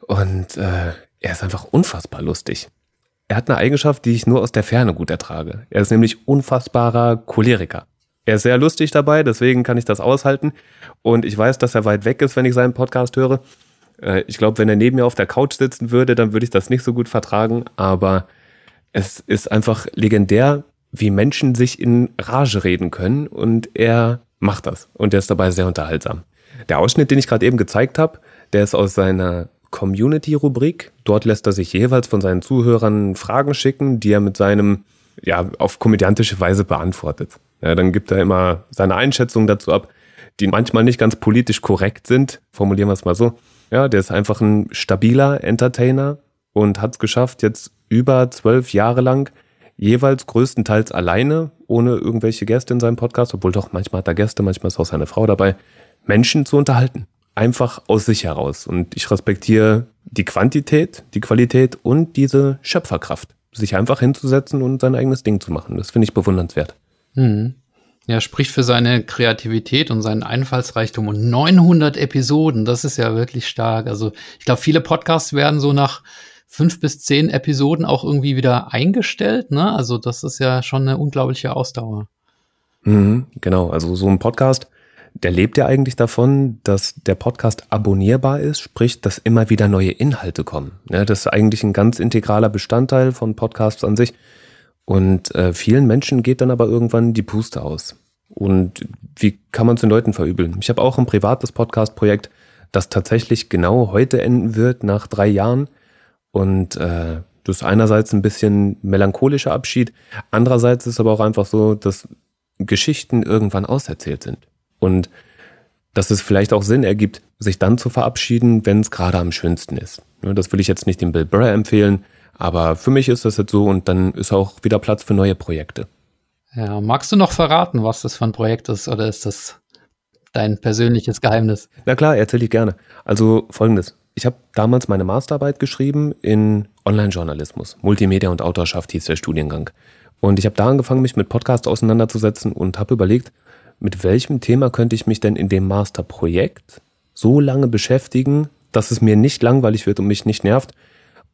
Und äh, er ist einfach unfassbar lustig. Er hat eine Eigenschaft, die ich nur aus der Ferne gut ertrage. Er ist nämlich unfassbarer Choleriker. Er ist sehr lustig dabei, deswegen kann ich das aushalten. Und ich weiß, dass er weit weg ist, wenn ich seinen Podcast höre. Äh, ich glaube, wenn er neben mir auf der Couch sitzen würde, dann würde ich das nicht so gut vertragen. Aber es ist einfach legendär, wie Menschen sich in Rage reden können. Und er macht das. Und der ist dabei sehr unterhaltsam. Der Ausschnitt, den ich gerade eben gezeigt habe, der ist aus seiner Community-Rubrik. Dort lässt er sich jeweils von seinen Zuhörern Fragen schicken, die er mit seinem, ja, auf komödiantische Weise beantwortet. Ja, dann gibt er immer seine Einschätzung dazu ab, die manchmal nicht ganz politisch korrekt sind. Formulieren wir es mal so. Ja, der ist einfach ein stabiler Entertainer und hat es geschafft, jetzt über zwölf Jahre lang jeweils größtenteils alleine, ohne irgendwelche Gäste in seinem Podcast, obwohl doch manchmal hat er Gäste, manchmal ist auch seine Frau dabei, Menschen zu unterhalten. Einfach aus sich heraus. Und ich respektiere die Quantität, die Qualität und diese Schöpferkraft. Sich einfach hinzusetzen und sein eigenes Ding zu machen. Das finde ich bewundernswert. Mhm. Ja, spricht für seine Kreativität und seinen Einfallsreichtum und 900 Episoden, das ist ja wirklich stark. Also ich glaube, viele Podcasts werden so nach fünf bis zehn Episoden auch irgendwie wieder eingestellt. Ne? Also das ist ja schon eine unglaubliche Ausdauer. Mhm, genau, also so ein Podcast, der lebt ja eigentlich davon, dass der Podcast abonnierbar ist, sprich, dass immer wieder neue Inhalte kommen. Ja, das ist eigentlich ein ganz integraler Bestandteil von Podcasts an sich. Und äh, vielen Menschen geht dann aber irgendwann die Puste aus. Und wie kann man es den Leuten verübeln? Ich habe auch ein privates Podcast-Projekt, das tatsächlich genau heute enden wird, nach drei Jahren. Und äh, das ist einerseits ein bisschen melancholischer Abschied, andererseits ist aber auch einfach so, dass Geschichten irgendwann auserzählt sind. Und dass es vielleicht auch Sinn ergibt, sich dann zu verabschieden, wenn es gerade am schönsten ist. Das will ich jetzt nicht dem Bill Burr empfehlen, aber für mich ist das jetzt so und dann ist auch wieder Platz für neue Projekte. Ja, magst du noch verraten, was das für ein Projekt ist oder ist das dein persönliches Geheimnis? Na klar, erzähle ich gerne. Also folgendes. Ich habe damals meine Masterarbeit geschrieben in Online-Journalismus. Multimedia und Autorschaft hieß der Studiengang. Und ich habe da angefangen, mich mit Podcast auseinanderzusetzen und habe überlegt, mit welchem Thema könnte ich mich denn in dem Masterprojekt so lange beschäftigen, dass es mir nicht langweilig wird und mich nicht nervt,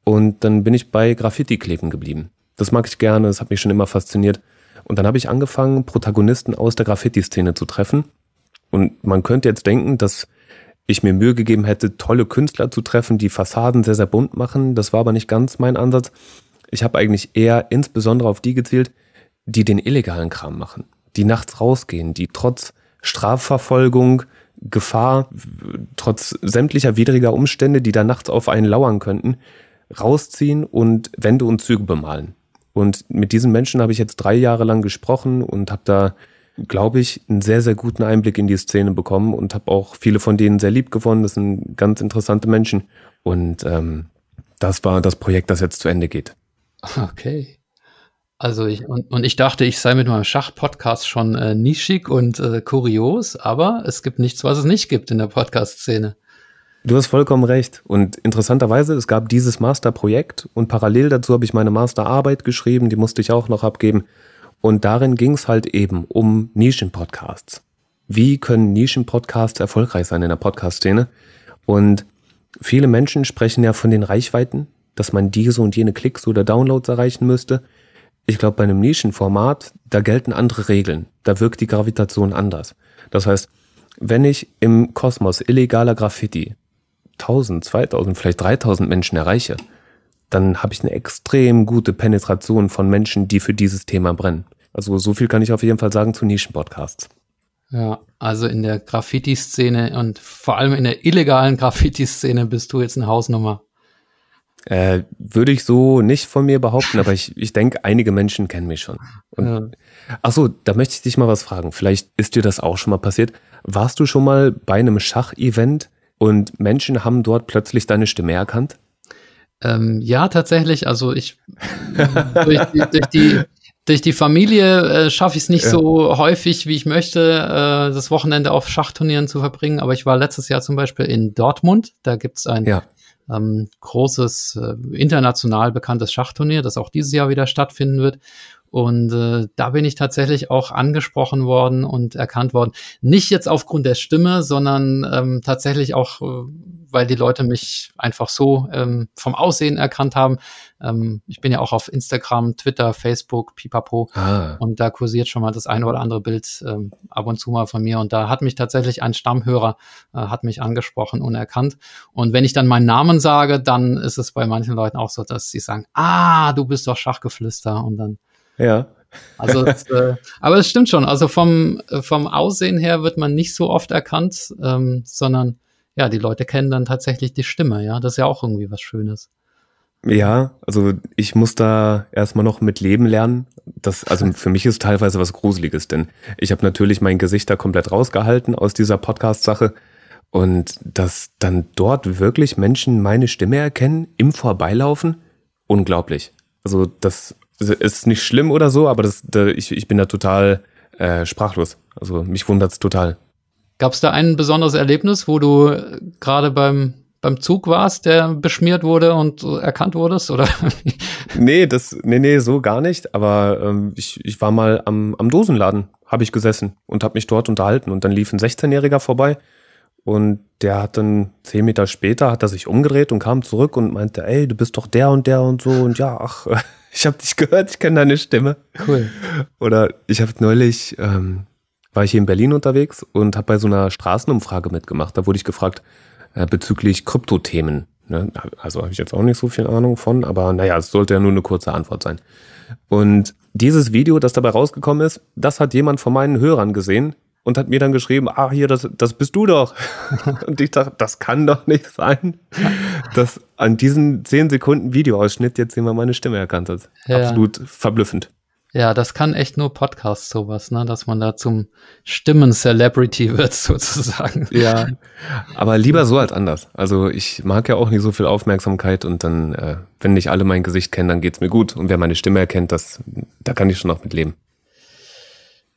und dann bin ich bei Graffiti kleben geblieben. Das mag ich gerne, das hat mich schon immer fasziniert. Und dann habe ich angefangen, Protagonisten aus der Graffiti-Szene zu treffen. Und man könnte jetzt denken, dass ich mir Mühe gegeben hätte, tolle Künstler zu treffen, die Fassaden sehr, sehr bunt machen. Das war aber nicht ganz mein Ansatz. Ich habe eigentlich eher insbesondere auf die gezielt, die den illegalen Kram machen, die nachts rausgehen, die trotz Strafverfolgung, Gefahr, trotz sämtlicher widriger Umstände, die da nachts auf einen lauern könnten, rausziehen und Wände und Züge bemalen. Und mit diesen Menschen habe ich jetzt drei Jahre lang gesprochen und habe da, glaube ich, einen sehr, sehr guten Einblick in die Szene bekommen und habe auch viele von denen sehr lieb gewonnen. Das sind ganz interessante Menschen. Und ähm, das war das Projekt, das jetzt zu Ende geht. Okay. Also ich, und, und ich dachte, ich sei mit meinem Schach-Podcast schon äh, nischig und äh, kurios, aber es gibt nichts, was es nicht gibt in der Podcast-Szene. Du hast vollkommen recht. Und interessanterweise, es gab dieses Masterprojekt und parallel dazu habe ich meine Masterarbeit geschrieben, die musste ich auch noch abgeben. Und darin ging es halt eben um Nischenpodcasts. Wie können Nischenpodcasts erfolgreich sein in der Podcast-Szene? Und viele Menschen sprechen ja von den Reichweiten, dass man diese und jene Klicks oder Downloads erreichen müsste. Ich glaube, bei einem Nischenformat, da gelten andere Regeln. Da wirkt die Gravitation anders. Das heißt, wenn ich im Kosmos illegaler Graffiti 1000, 2000, vielleicht 3000 Menschen erreiche, dann habe ich eine extrem gute Penetration von Menschen, die für dieses Thema brennen. Also so viel kann ich auf jeden Fall sagen zu Nischenpodcasts. Ja, also in der Graffiti-Szene und vor allem in der illegalen Graffiti-Szene bist du jetzt eine Hausnummer. Äh, würde ich so nicht von mir behaupten, aber ich, ich denke, einige Menschen kennen mich schon. Und, ja. Ach so, da möchte ich dich mal was fragen. Vielleicht ist dir das auch schon mal passiert. Warst du schon mal bei einem Schachevent und Menschen haben dort plötzlich deine Stimme erkannt? Ähm, ja, tatsächlich. Also ich durch, die, durch, die, durch die Familie äh, schaffe ich es nicht ja. so häufig, wie ich möchte, äh, das Wochenende auf Schachturnieren zu verbringen. Aber ich war letztes Jahr zum Beispiel in Dortmund. Da gibt es ein ja. ähm, großes, äh, international bekanntes Schachturnier, das auch dieses Jahr wieder stattfinden wird. Und äh, da bin ich tatsächlich auch angesprochen worden und erkannt worden. Nicht jetzt aufgrund der Stimme, sondern ähm, tatsächlich auch, äh, weil die Leute mich einfach so ähm, vom Aussehen erkannt haben. Ähm, ich bin ja auch auf Instagram, Twitter, Facebook, Pipapo. Ah. Und da kursiert schon mal das eine oder andere Bild ähm, ab und zu mal von mir. Und da hat mich tatsächlich ein Stammhörer, äh, hat mich angesprochen und erkannt. Und wenn ich dann meinen Namen sage, dann ist es bei manchen Leuten auch so, dass sie sagen, ah, du bist doch Schachgeflüster. Und dann ja. Also, das, äh, aber es stimmt schon. Also vom, vom Aussehen her wird man nicht so oft erkannt, ähm, sondern ja, die Leute kennen dann tatsächlich die Stimme. Ja, das ist ja auch irgendwie was Schönes. Ja, also ich muss da erstmal noch mit leben lernen. Das, also *laughs* für mich ist teilweise was Gruseliges, denn ich habe natürlich mein Gesicht da komplett rausgehalten aus dieser Podcast-Sache. Und dass dann dort wirklich Menschen meine Stimme erkennen im Vorbeilaufen, unglaublich. Also das ist nicht schlimm oder so, aber das, da, ich, ich bin da total äh, sprachlos. Also mich wundert's total. Gab es da ein besonderes Erlebnis, wo du gerade beim beim Zug warst, der beschmiert wurde und erkannt wurdest, oder? *laughs* nee, das, nee, nee, so gar nicht. Aber ähm, ich, ich war mal am, am Dosenladen, habe ich gesessen und habe mich dort unterhalten. Und dann lief ein 16-Jähriger vorbei und der hat dann zehn Meter später hat er sich umgedreht und kam zurück und meinte, ey, du bist doch der und der und so. Und ja, ach, *laughs* ich habe dich gehört, ich kenne deine Stimme. Cool. Oder ich habe neulich, ähm, war ich hier in Berlin unterwegs und habe bei so einer Straßenumfrage mitgemacht. Da wurde ich gefragt, äh, bezüglich Kryptothemen. Ne? Also habe ich jetzt auch nicht so viel Ahnung von, aber naja, es sollte ja nur eine kurze Antwort sein. Und dieses Video, das dabei rausgekommen ist, das hat jemand von meinen Hörern gesehen und hat mir dann geschrieben, ah, hier, das, das bist du doch. *laughs* und ich dachte, das kann doch nicht sein, dass an diesen 10 Sekunden Videoausschnitt jetzt jemand meine Stimme erkannt hat. Ja. Absolut verblüffend. Ja, das kann echt nur Podcast sowas, ne, dass man da zum Stimmen-Celebrity *laughs* wird sozusagen. Ja, aber lieber so als anders. Also ich mag ja auch nicht so viel Aufmerksamkeit und dann, äh, wenn nicht alle mein Gesicht kennen, dann geht's mir gut. Und wer meine Stimme erkennt, das, da kann ich schon noch mit leben.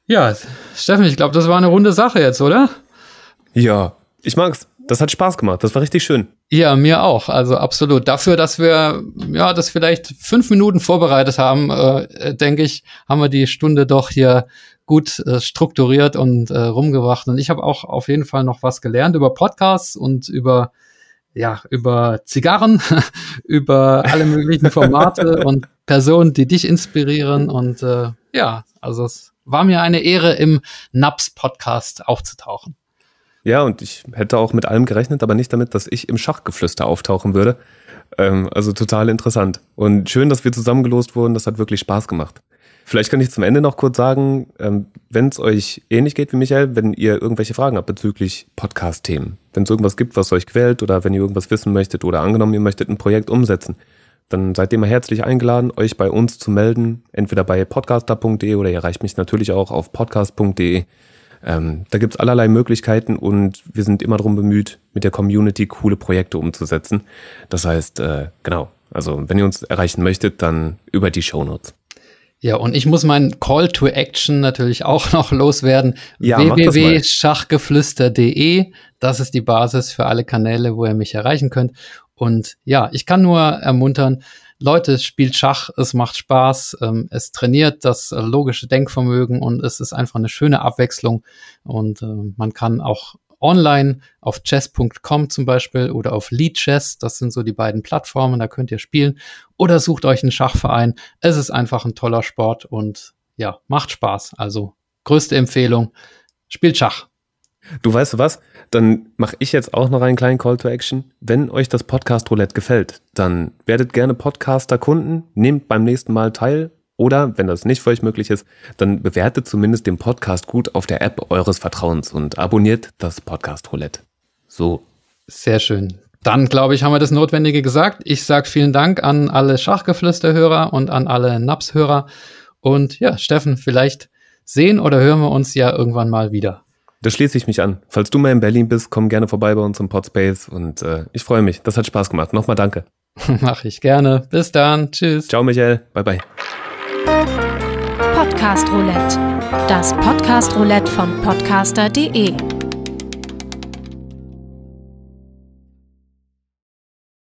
Ja, Steffen, ich glaube, das war eine runde Sache jetzt, oder? Ja, ich mag's. Das hat Spaß gemacht. Das war richtig schön. Ja, mir auch. Also absolut. Dafür, dass wir ja das vielleicht fünf Minuten vorbereitet haben, äh, denke ich, haben wir die Stunde doch hier gut äh, strukturiert und äh, rumgebracht. Und ich habe auch auf jeden Fall noch was gelernt über Podcasts und über ja über Zigarren, *laughs* über alle möglichen Formate *laughs* und Personen, die dich inspirieren. Und äh, ja, also es war mir eine Ehre, im Naps Podcast aufzutauchen. Ja, und ich hätte auch mit allem gerechnet, aber nicht damit, dass ich im Schachgeflüster auftauchen würde. Ähm, also total interessant. Und schön, dass wir zusammengelost wurden. Das hat wirklich Spaß gemacht. Vielleicht kann ich zum Ende noch kurz sagen, ähm, wenn es euch ähnlich geht wie Michael, wenn ihr irgendwelche Fragen habt bezüglich Podcast-Themen, wenn es irgendwas gibt, was euch quält oder wenn ihr irgendwas wissen möchtet oder angenommen, ihr möchtet ein Projekt umsetzen, dann seid ihr immer herzlich eingeladen, euch bei uns zu melden, entweder bei podcaster.de oder ihr erreicht mich natürlich auch auf podcast.de. Ähm, da gibt's allerlei Möglichkeiten und wir sind immer darum bemüht, mit der Community coole Projekte umzusetzen. Das heißt, äh, genau, also wenn ihr uns erreichen möchtet, dann über die Shownotes. Ja, und ich muss meinen Call to Action natürlich auch *laughs* noch loswerden. Ja, www.schachgeflüster.de. Das ist die Basis für alle Kanäle, wo ihr mich erreichen könnt. Und ja, ich kann nur ermuntern, Leute, spielt Schach, es macht Spaß, ähm, es trainiert das äh, logische Denkvermögen und es ist einfach eine schöne Abwechslung. Und äh, man kann auch online auf chess.com zum Beispiel oder auf Lead Chess, das sind so die beiden Plattformen, da könnt ihr spielen. Oder sucht euch einen Schachverein. Es ist einfach ein toller Sport und ja, macht Spaß. Also größte Empfehlung, spielt Schach. Du weißt du was? Dann mache ich jetzt auch noch einen kleinen Call to Action. Wenn euch das Podcast Roulette gefällt, dann werdet gerne Podcaster Kunden, nehmt beim nächsten Mal teil oder wenn das nicht für euch möglich ist, dann bewertet zumindest den Podcast gut auf der App eures Vertrauens und abonniert das Podcast Roulette. So. Sehr schön. Dann glaube ich, haben wir das Notwendige gesagt. Ich sage vielen Dank an alle Schachgeflüster-Hörer und an alle Naps-Hörer. Und ja, Steffen, vielleicht sehen oder hören wir uns ja irgendwann mal wieder. Da schließe ich mich an. Falls du mal in Berlin bist, komm gerne vorbei bei uns im Podspace und äh, ich freue mich. Das hat Spaß gemacht. Nochmal danke. *laughs* Mach ich gerne. Bis dann. Tschüss. Ciao, Michael. Bye, bye. Podcast Roulette. Das Podcast Roulette von podcaster.de